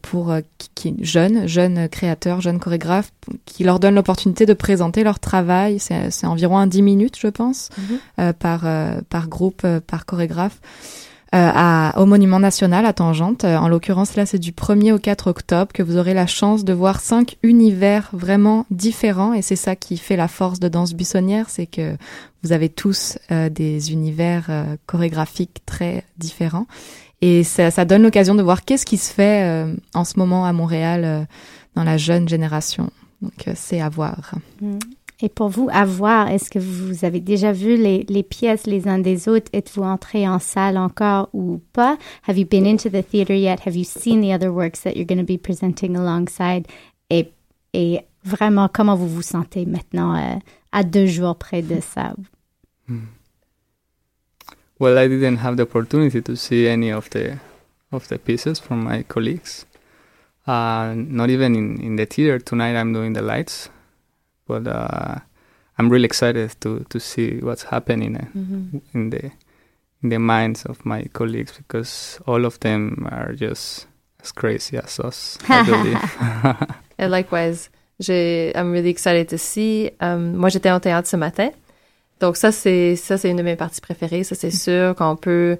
pour euh, qui, qui jeunes jeunes créateurs, jeunes chorégraphes, qui leur donnent l'opportunité de présenter leur travail. C'est environ un 10 minutes, je pense Mhm. euh, par, euh, par groupe, euh, par chorégraphe, euh, à, au Monument National à Tangente. Euh, en l'occurrence, là, c'est du 1er au 4 octobre que vous aurez la chance de voir cinq univers vraiment différents. Et c'est ça qui fait la force de Danse Buissonnière, c'est que vous avez tous euh, des univers euh, chorégraphiques très différents. Et ça, ça donne l'occasion de voir qu'est-ce qui se fait euh, en ce moment à Montréal euh, dans la jeune génération. Donc, euh, c'est à voir. Mm. Et pour vous, à voir, est-ce que vous avez déjà vu les, les pièces les uns des autres? Êtes-vous entré en salle encore ou pas? Have you been into the theater yet? Have you seen the other works that you're going to be presenting alongside? Et, et vraiment, comment vous vous sentez maintenant euh, à deux jours près de ça? Well, I didn't have the opportunity to see any of the of the pieces from my colleagues. Uh, not even in, in the theater tonight. I'm doing the lights, but uh, I'm really excited to to see what's happening uh, Mhm. in the in the minds of my colleagues because all of them are just as crazy as us. I believe. Yeah, likewise. I'm really excited to see. Um, moi, j'étais en théâtre ce matin. Donc, ça, c'est, ça, c'est une de mes parties préférées. Ça, c'est sûr qu'on peut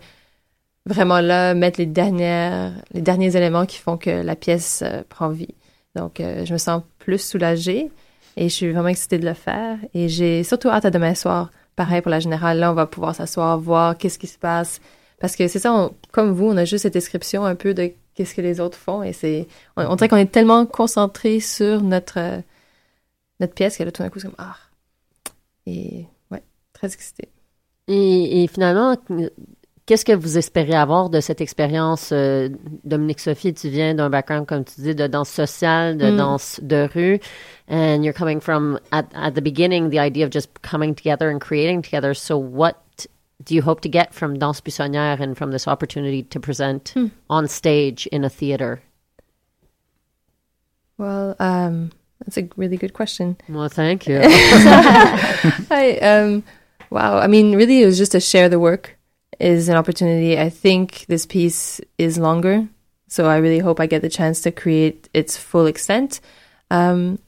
vraiment là mettre les dernières, les derniers éléments qui font que la pièce euh, prend vie. Donc, euh, je me sens plus soulagée et je suis vraiment excitée de le faire. Et j'ai surtout hâte à demain soir. Pareil pour la générale. Là, on va pouvoir s'asseoir, voir qu'est-ce qui se passe. Parce que c'est ça, comme vous, on a juste cette description un peu de qu'est-ce que les autres font et c'est, on, on dirait qu'on est tellement concentré sur notre, notre pièce que là, tout d'un coup, c'est comme, ah. Et, ouais, très excitée. Et finalement, qu'est-ce que vous espérez avoir de cette expérience? euh, Dominique Sophie, tu viens d'un background, comme tu dis, de danse sociale, de Mm. danse de rue, and you're coming from, at, at the beginning, the idea of just coming together and creating together. So what do you hope to get from Danse Buissonnière and from this opportunity to present Hmm. on stage in a theater? Well, um, that's a really good question. Well, thank you. Hi, um, wow. I mean, really, it was just to share the work is an opportunity. I think this piece is longer, so I really hope I get the chance to create its full extent. Um,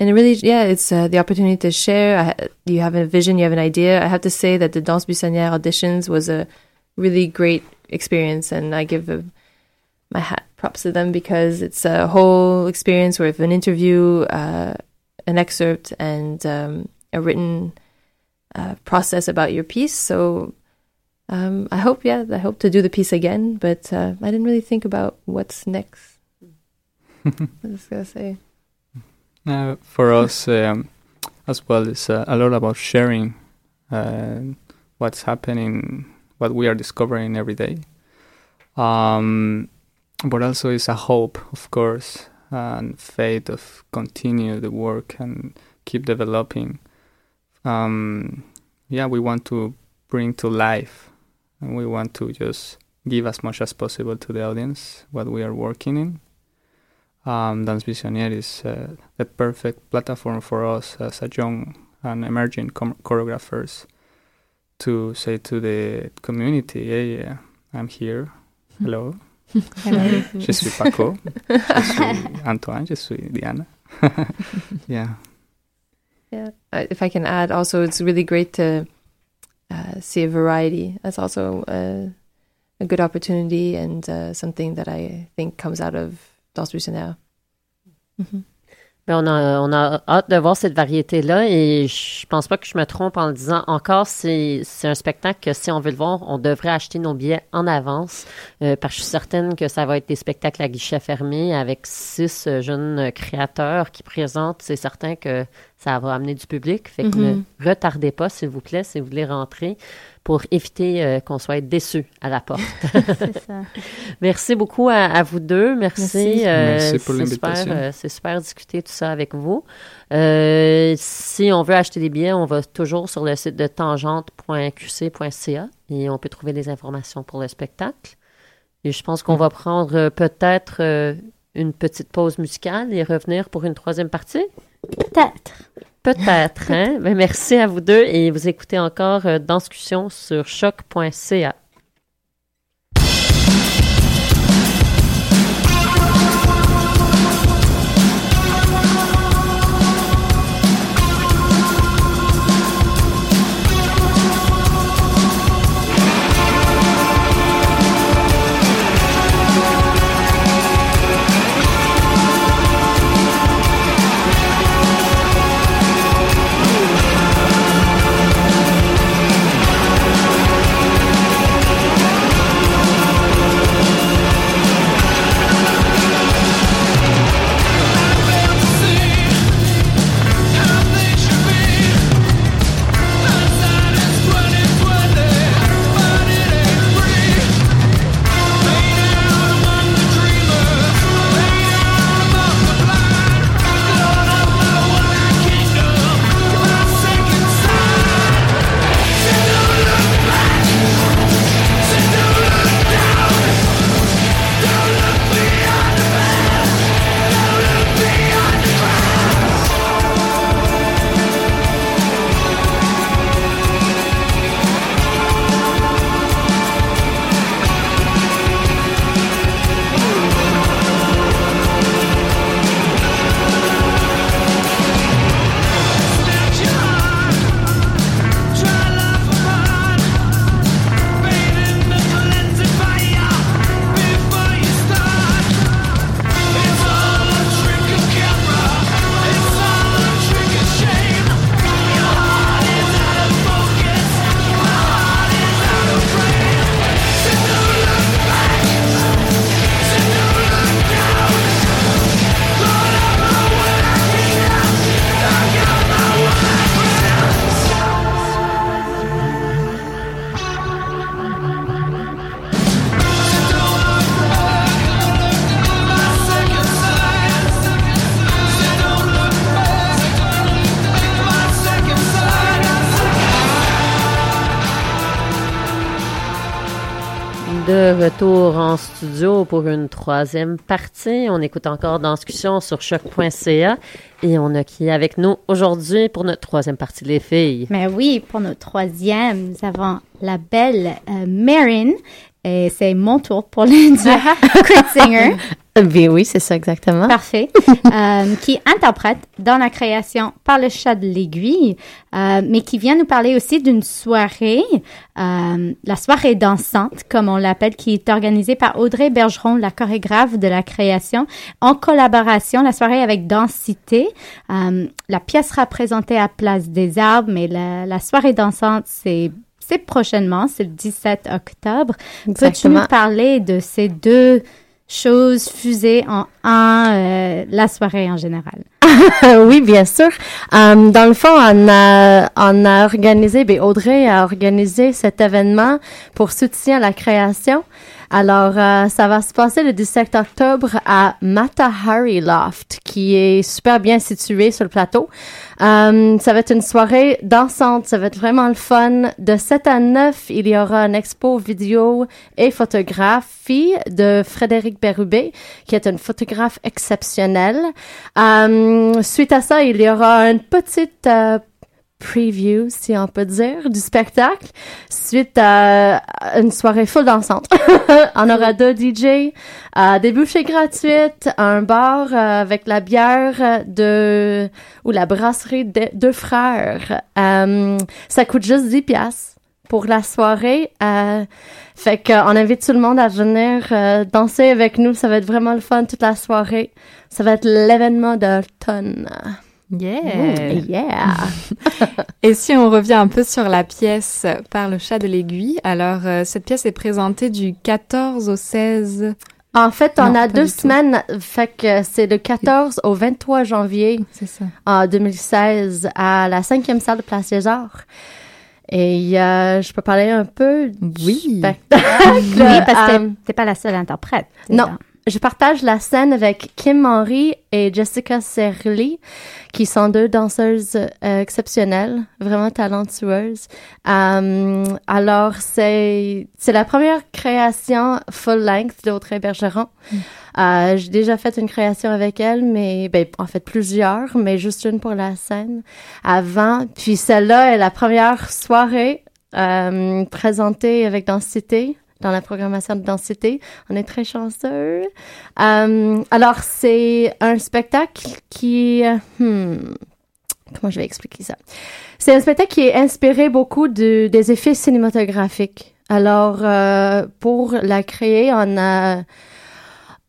and it really, yeah, it's uh, the opportunity to share. You have a vision, you have an idea. I have to say that the Danse Buissonnière auditions was a really great experience, and I give a, my hat props to them because it's a whole experience with an interview, uh, an excerpt, and um, a written uh, process about your piece. So um, I hope, yeah, I hope to do the piece again, but uh, I didn't really think about what's next. I was gonna say. Uh, for us um, as well, it's uh, a lot about sharing uh, what's happening, what we are discovering every day. Um, but also it's a hope, of course, and faith of continue the work and keep developing. Um, yeah, we want to bring to life, and we want to just give as much as possible to the audience what we are working in um, Dance Visionnaire is uh, the perfect platform for us as a young and emerging com- choreographers to say to the community, yeah, yeah, I'm here. Hello. Hello. je suis Paco. je suis Antoine. Je suis Diana. yeah. Yeah, uh, if I can add, also it's really great to uh, see a variety. That's also a, a good opportunity and uh, something that I think comes out of Danse Buissonnière. Mhm. Ben, on, a, hâte de voir cette variété-là et je pense pas que je me trompe en le disant encore, c'est un spectacle que si on veut le voir, on devrait acheter nos billets en avance euh, parce que je suis certaine que ça va être des spectacles à guichet fermé avec six euh, jeunes créateurs qui présentent. C'est certain que ça va amener du public. Fait que Mhm. ne retardez pas, s'il vous plaît, si vous voulez rentrer pour éviter euh, qu'on soit déçus à la porte. C'est ça. Merci beaucoup à, à vous deux. Merci. Merci. euh, Merci pour c'est l'invitation. super, euh, C'est super discuter tout ça avec vous. Euh, si on veut acheter des billets, on va toujours sur le site de tangente.qc.ca et on peut trouver des informations pour le spectacle. Et je pense qu'on va prendre euh, peut-être euh, une petite pause musicale et revenir pour une troisième partie? Peut-être. Peut-être, hein? Ben, merci à vous deux et vous écoutez encore euh, Danscussion sur choc.ca. pour une troisième partie. On écoute encore dans discussion sur choc.ca et on a qui avec nous aujourd'hui pour notre troisième partie, les filles? Mais oui, pour notre troisième, nous avons la belle euh, Marin et c'est mon tour pour le dire. Crit Singer. Ben oui, c'est ça exactement. Parfait. euh, qui interprète dans la création par le chat de l'aiguille, euh, mais qui vient nous parler aussi d'une soirée, euh, la soirée dansante, comme on l'appelle, qui est organisée par Audrey Bergeron, la chorégraphe de la création, en collaboration, la soirée avec Densité. Euh, la pièce sera présentée à Place des Arbres, mais la, la soirée dansante, c'est c'est prochainement, c'est le 17 octobre. Peux-tu nous parler de ces deux choses fusées en un, euh, la soirée en général? oui, bien sûr. Euh, dans le fond, on a, on a organisé, ben Audrey a organisé cet événement pour soutien à la création. Alors, euh, ça va se passer le 17 octobre à Matahari Loft, qui est super bien situé sur le plateau. Euh, ça va être une soirée dansante, ça va être vraiment le fun. De 7 à 9, il y aura une expo vidéo et photographie de Frédéric Berubé, qui est un photographe exceptionnel. Euh, suite à ça, il y aura une petite euh, preview, si on peut dire, du spectacle, suite à une soirée full dansante. on aura deux DJ, euh, des bouchées gratuites, un bar euh, avec la bière de ou la brasserie de deux frères. Euh, ça coûte juste 10 piastres pour la soirée. Euh, fait qu'on invite tout le monde à venir euh, danser avec nous. Ça va être vraiment le fun toute la soirée. Ça va être l'événement d'automne. Yeah! Mmh, yeah! Et si on revient un peu sur la pièce par le chat de l'aiguille, alors euh, cette pièce est présentée du 14 au 16. En fait, on Non, a deux tout. semaines. Fait que c'est le 14 au 23 janvier ça. en 2016 à la cinquième salle de Place des Arts. Et euh, je peux parler un peu du Oui. spectacle? Oui, parce que Euh, t'es- pas la seule interprète. non. ça. Je partage la scène avec Kim Henry et Jessica Serly, qui sont deux danseuses euh, exceptionnelles, vraiment talentueuses. Euh, alors, c'est c'est la première création full-length d'Audrey Bergeron. Euh, J'ai déjà fait une création avec elle, mais ben, en fait plusieurs, mais juste une pour la scène avant. Puis celle-là est la première soirée euh, présentée avec Densité dans la programmation de Densité. On est très chanceux. Euh, alors, c'est un spectacle qui... euh, hmm, comment je vais expliquer ça? C'est un spectacle qui est inspiré beaucoup de, des effets cinématographiques. Alors, euh, pour la créer, on a...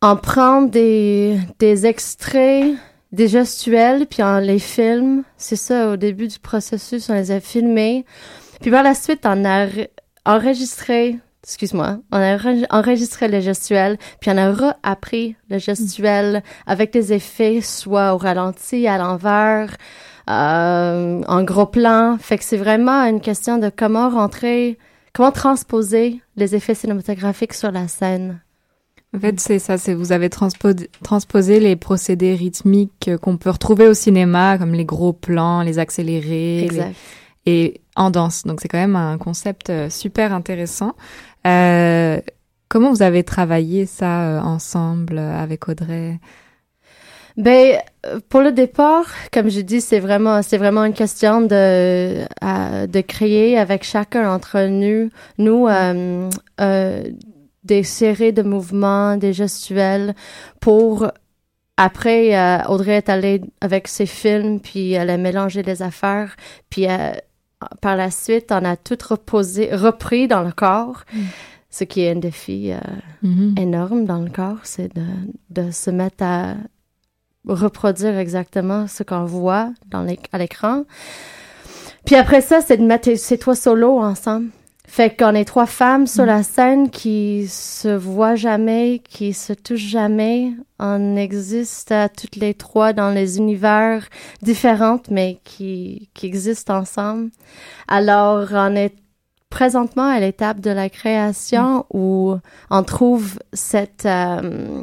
On prend des, des extraits, des gestuels, puis on les filme. C'est ça, au début du processus, on les a filmés. Puis par la suite, on a re- enregistré, excuse-moi, on a re- enregistré le gestuel, puis on a reappris le gestuel avec des effets, soit au ralenti, à l'envers, euh, en gros plan. Fait que c'est vraiment une question de comment rentrer, comment transposer les effets cinématographiques sur la scène. En fait, c'est ça, c'est vous avez transpo- transposé les procédés rythmiques qu'on peut retrouver au cinéma, comme les gros plans, les accélérés, Exact. les- et en danse. Donc c'est quand même un concept euh, super intéressant. Euh, comment vous avez travaillé ça euh, ensemble euh, avec Audrey? Ben, pour le départ, comme je dis, c'est vraiment, c'est vraiment une question de, de créer avec chacun entre nous, nous, euh, euh, des séries de mouvements, des gestuels pour après, euh, Audrey est allée avec ses films, puis elle a mélangé les affaires, puis euh, par la suite, on a tout reposé, repris dans le corps, ce qui est un défi euh, Mhm. énorme dans le corps, c'est de, de se mettre à reproduire exactement ce qu'on voit dans à l'écran. Puis après ça, c'est de mettre ces trois solos ensemble. Fait qu'on est trois femmes sur la scène qui se voient jamais, qui se touchent jamais. On existe à toutes les trois dans les univers différents, mais qui, qui existent ensemble. Alors, on est présentement à l'étape de la création où on trouve cette... euh,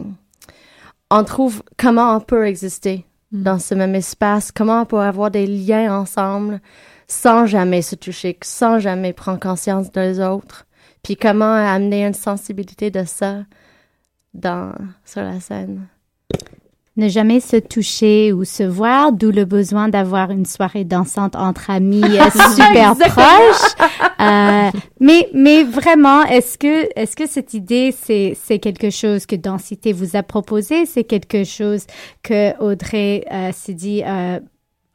on trouve comment on peut exister Mm. dans ce même espace, comment on peut avoir des liens ensemble sans jamais se toucher, sans jamais prendre conscience des autres. puis comment amener une sensibilité de ça dans, sur la scène? Ne jamais se toucher ou se voir, d'où le besoin d'avoir une soirée dansante entre amis euh, super proche. Euh, mais mais vraiment, est-ce que est-ce que cette idée c'est c'est quelque chose que Densité vous a proposé, c'est quelque chose que Audrey euh, s'est dit euh,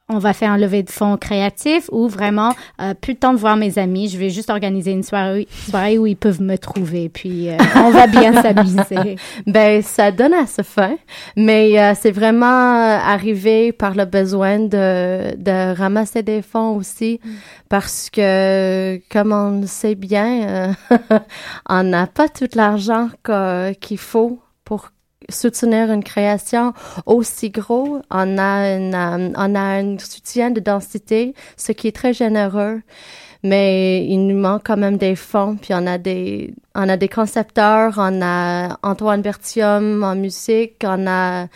on va faire un lever de fonds créatif ou vraiment euh, plus de temps de voir mes amis, je vais juste organiser une soirée, soirée où ils peuvent me trouver, puis euh, on va bien s'amuser. ben ça donne à ce fin, mais euh, c'est vraiment arrivé par le besoin de de ramasser des fonds aussi parce que comme on le sait bien, euh, on n'a pas tout l'argent qu'il faut pour soutenir une création aussi gros. On a une, euh, on a un soutien de densité, ce qui est très généreux. Mais il nous manque quand même des fonds, puis on a des, on a des concepteurs, on a Antoine Bertium en musique, on a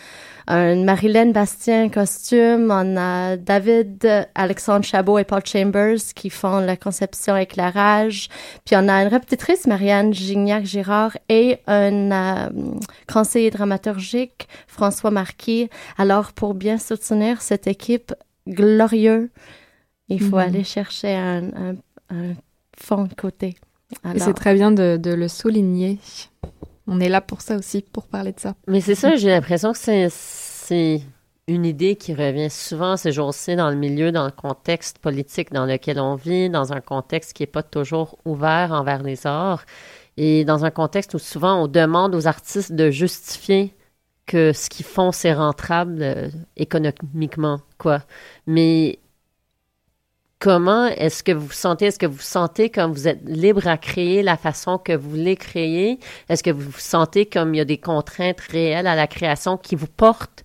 un Marilyn Bastien costume, on a David, Alexandre Chabot et Paul Chambers qui font la conception éclairage, puis on a une répétitrice Marianne Gignac-Girard et un euh, conseiller dramaturgique François Marquis. Alors pour bien soutenir cette équipe glorieuse, il faut Mhm. aller chercher un, un, un fond de côté. Et c'est très bien de, de le souligner. On est là pour ça aussi, pour parler de ça. Mais c'est ça, j'ai l'impression que c'est, une idée qui revient souvent ces jours-ci dans le milieu, dans le contexte politique dans lequel on vit, dans un contexte qui n'est pas toujours ouvert envers les arts et dans un contexte où souvent on demande aux artistes de justifier que ce qu'ils font, c'est rentable euh, économiquement, quoi. Mais comment est-ce que vous sentez? Est-ce que vous vous sentez comme vous êtes libre à créer la façon que vous voulez créer? Est-ce que vous vous sentez comme il y a des contraintes réelles à la création qui vous portent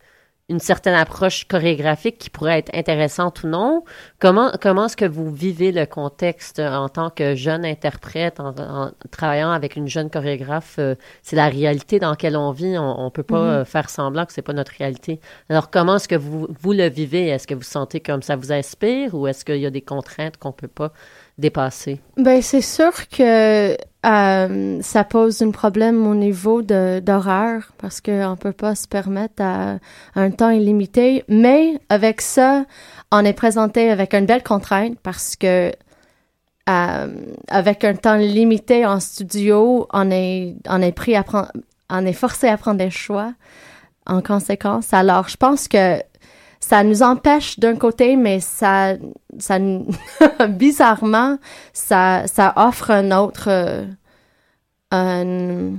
une certaine approche chorégraphique qui pourrait être intéressante ou non? Comment, comment est-ce que vous vivez le contexte en tant que jeune interprète, en, en travaillant avec une jeune chorégraphe? euh, c'est la réalité dans laquelle on vit. On ne peut pas Mhm. euh, faire semblant que c'est pas notre réalité. Alors, comment est-ce que vous, vous le vivez? Est-ce que vous sentez comme ça vous inspire ou est-ce qu'il y a des contraintes qu'on peut pas dépasser? Ben, c'est sûr que euh, ça pose un problème au niveau d'horaire parce qu'on peut pas se permettre à, un temps illimité. Mais avec ça, on est présenté avec une belle contrainte parce que euh, avec un temps limité en studio, on est on est pris à prendre, on est forcé à prendre des choix en conséquence. Alors, je pense que ça nous empêche d'un côté, mais ça, ça, bizarrement, ça, ça offre un autre, euh, un,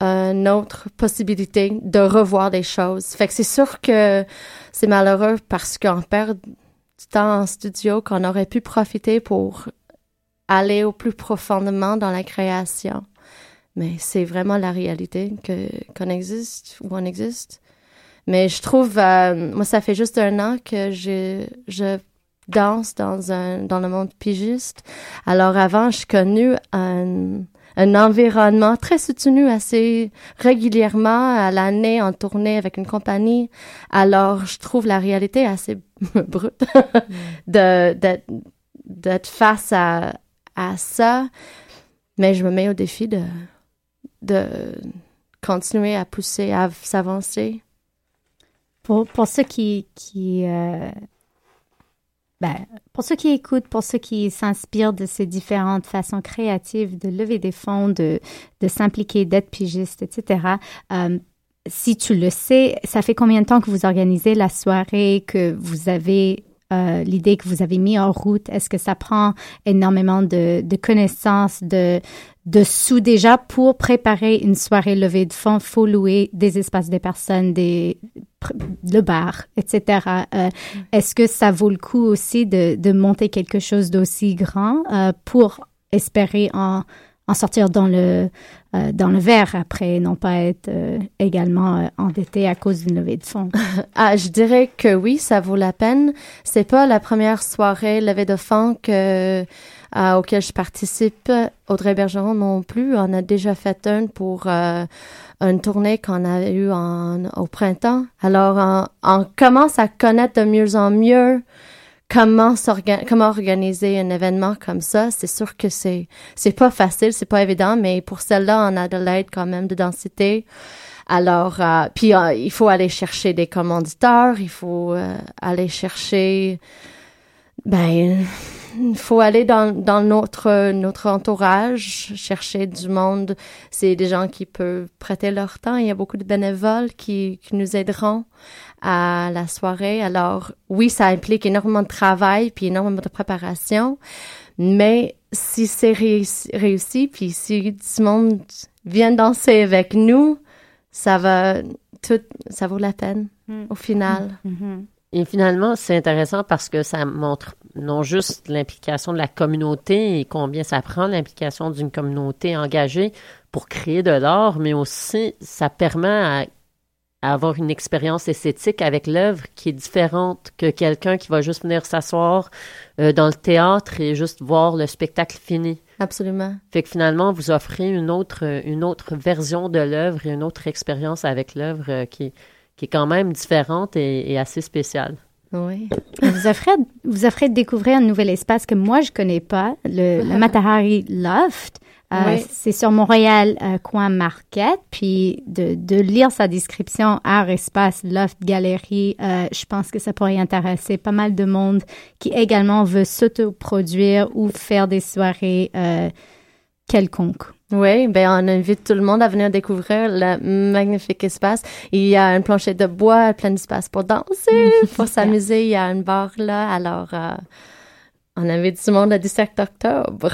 une autre possibilité de revoir des choses. Fait que c'est sûr que c'est malheureux parce qu'on perd du temps en studio qu'on aurait pu profiter pour aller au plus profondément dans la création. Mais c'est vraiment la réalité que qu'on existe où on existe. Mais je trouve, euh, moi, ça fait juste un an que je, je danse dans un dans le monde pigiste. Alors avant, je connu un un environnement très soutenu assez régulièrement à l'année en tournée avec une compagnie. Alors, je trouve la réalité assez brute de d'être d'être face à à ça. Mais je me mets au défi de de continuer à pousser, à s'avancer. Pour, ceux qui, qui euh, ben, pour ceux qui écoutent, pour ceux qui s'inspirent de ces différentes façons créatives de lever des fonds, de, de s'impliquer, d'être pigiste, etc., euh, si tu le sais, ça fait combien de temps que vous organisez la soirée, que vous avez euh, l'idée que vous avez mis en route? Est-ce que ça prend énormément de, de connaissances, de, de sous déjà pour préparer une soirée levée de fonds? faut louer des espaces des personnes, des, le bar, etc. Euh, Est-ce que ça vaut le coup aussi de, de monter quelque chose d'aussi grand euh, pour espérer en, en sortir dans le, euh, dans le verre après, non pas être euh, également euh, endetté à cause d'une levée de fonds? Ah, je dirais que oui, ça vaut la peine. C'est pas la première soirée levée de fonds euh, auquel je participe. Audrey Bergeron non plus. On a déjà fait une pour une tournée qu'on a eue au printemps. Alors, on commence à connaître de mieux en mieux comment s'orga- comment organiser un événement comme ça. C'est sûr que c'est c'est pas facile, c'est pas évident, mais pour celle-là, on a de l'aide quand même de densité. Alors, euh, puis euh, il faut aller chercher des commanditeurs, il faut euh, aller chercher, ben, il faut aller dans, dans notre notre entourage, chercher du monde. C'est des gens qui peuvent prêter leur temps. Il y a beaucoup de bénévoles qui, qui nous aideront à la soirée. Alors, oui, ça implique énormément de travail puis énormément de préparation, mais si c'est réussi, réussi, puis si du monde vient danser avec nous, ça va tout, ça vaut la peine au final. Et finalement, c'est intéressant parce que ça montre non juste l'implication de la communauté et combien ça prend l'implication d'une communauté engagée pour créer de l'art, mais aussi ça permet à, à avoir une expérience esthétique avec l'œuvre qui est différente que quelqu'un qui va juste venir s'asseoir euh, dans le théâtre et juste voir le spectacle fini. Absolument. Fait que finalement, vous offrez une autre, une autre version de l'œuvre et une autre expérience avec l'œuvre euh, qui, qui est quand même différente et, et assez spéciale. Oui. Vous offrez, vous offrez de découvrir un nouvel espace que moi, je connais pas, le, le Matahari Loft. Euh, Oui. C'est sur Montréal, euh, coin Marquette. Puis de, de lire sa description, art, espace, loft, galerie, euh, je pense que ça pourrait intéresser pas mal de monde qui également veut s'autoproduire ou faire des soirées quelconques. Oui, ben on invite tout le monde à venir découvrir le magnifique espace. Il y a une planchette de bois, plein d'espace pour danser, pour s'amuser. Il y a une bar là. Alors, euh, on tout le monde le 17 octobre.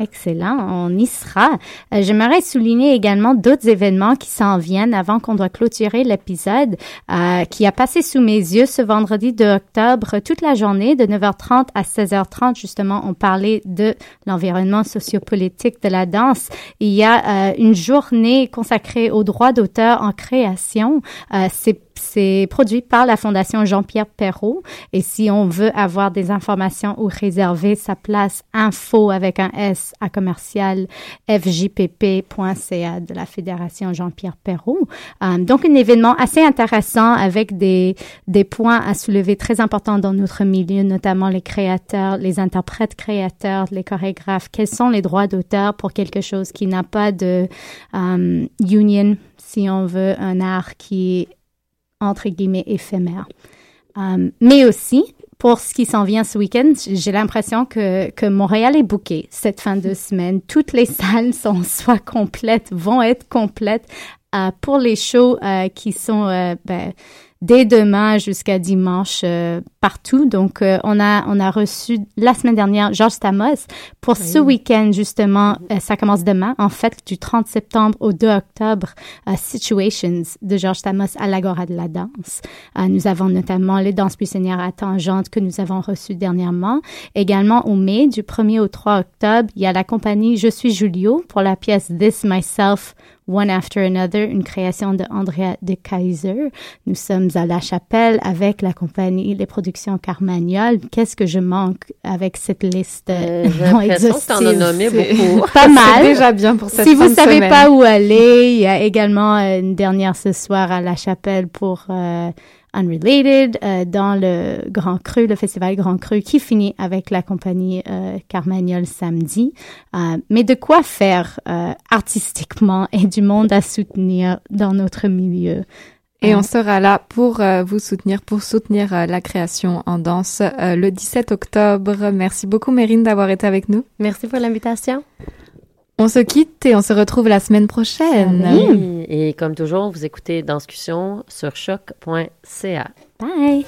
Excellent, on y sera. Euh, J'aimerais souligner également d'autres événements qui s'en viennent avant qu'on doit clôturer l'épisode, euh, qui a passé sous mes yeux ce vendredi 2 octobre, toute la journée, de 9h30 à 16h30. Justement, on parlait de l'environnement sociopolitique de la danse. Il y a euh, une journée consacrée aux droits d'auteur en création. Euh, C'est c'est produit par la Fondation Jean-Pierre Perrault. Et si on veut avoir des informations ou réserver sa place, info avec un S à commercial fjpp.ca de la Fédération Jean-Pierre Perrault. Euh, donc, un événement assez intéressant avec des, des points à soulever très importants dans notre milieu, notamment les créateurs, les interprètes créateurs, les chorégraphes. Quels sont les droits d'auteur pour quelque chose qui n'a pas de euh, union, si on veut, un art qui entre guillemets éphémère. Euh, mais aussi, pour ce qui s'en vient ce week-end, j'ai l'impression que, que Montréal est booké cette fin de semaine. Toutes les salles sont soit complètes, vont être complètes euh, pour les shows euh, qui sont ben, dès demain jusqu'à dimanche euh, partout. Donc, euh, on a on a reçu la semaine dernière Georges Stamos pour ce week-end justement. euh, ça commence demain, en fait, du 30 septembre au 2 octobre. euh, Situations de Georges Stamos à l'Agora de la danse. Euh, nous avons notamment les danses buissonnières à Tangente que nous avons reçues dernièrement. Également au mai, du 1er au 3 octobre, il y a la compagnie Je suis Julio pour la pièce This Myself One After Another, une création de Andrea de Kaiser. Nous sommes à La Chapelle avec la compagnie Les Productions Carmagnol. Qu'est-ce que je manque avec cette liste? Euh, non que t'en as exhaustive? nommé beaucoup. Pas mal. C'est déjà bien pour cette Si vous savez semaine. pas où aller, il y a également euh, une dernière ce soir à La Chapelle pour euh, Unrelated euh, dans le Grand Cru, le festival Grand Cru qui finit avec la compagnie euh, Carmagnol samedi. Euh, mais de quoi faire euh, artistiquement et du monde à soutenir dans notre milieu. Et Euh, on sera là pour euh, vous soutenir, pour soutenir euh, la création en danse euh, le 17 octobre. Merci beaucoup, Mérine, d'avoir été avec nous. Merci pour l'invitation. On se quitte et on se retrouve la semaine prochaine. Oui, et comme toujours, vous écoutez Danscussion sur choc.ca. Bye!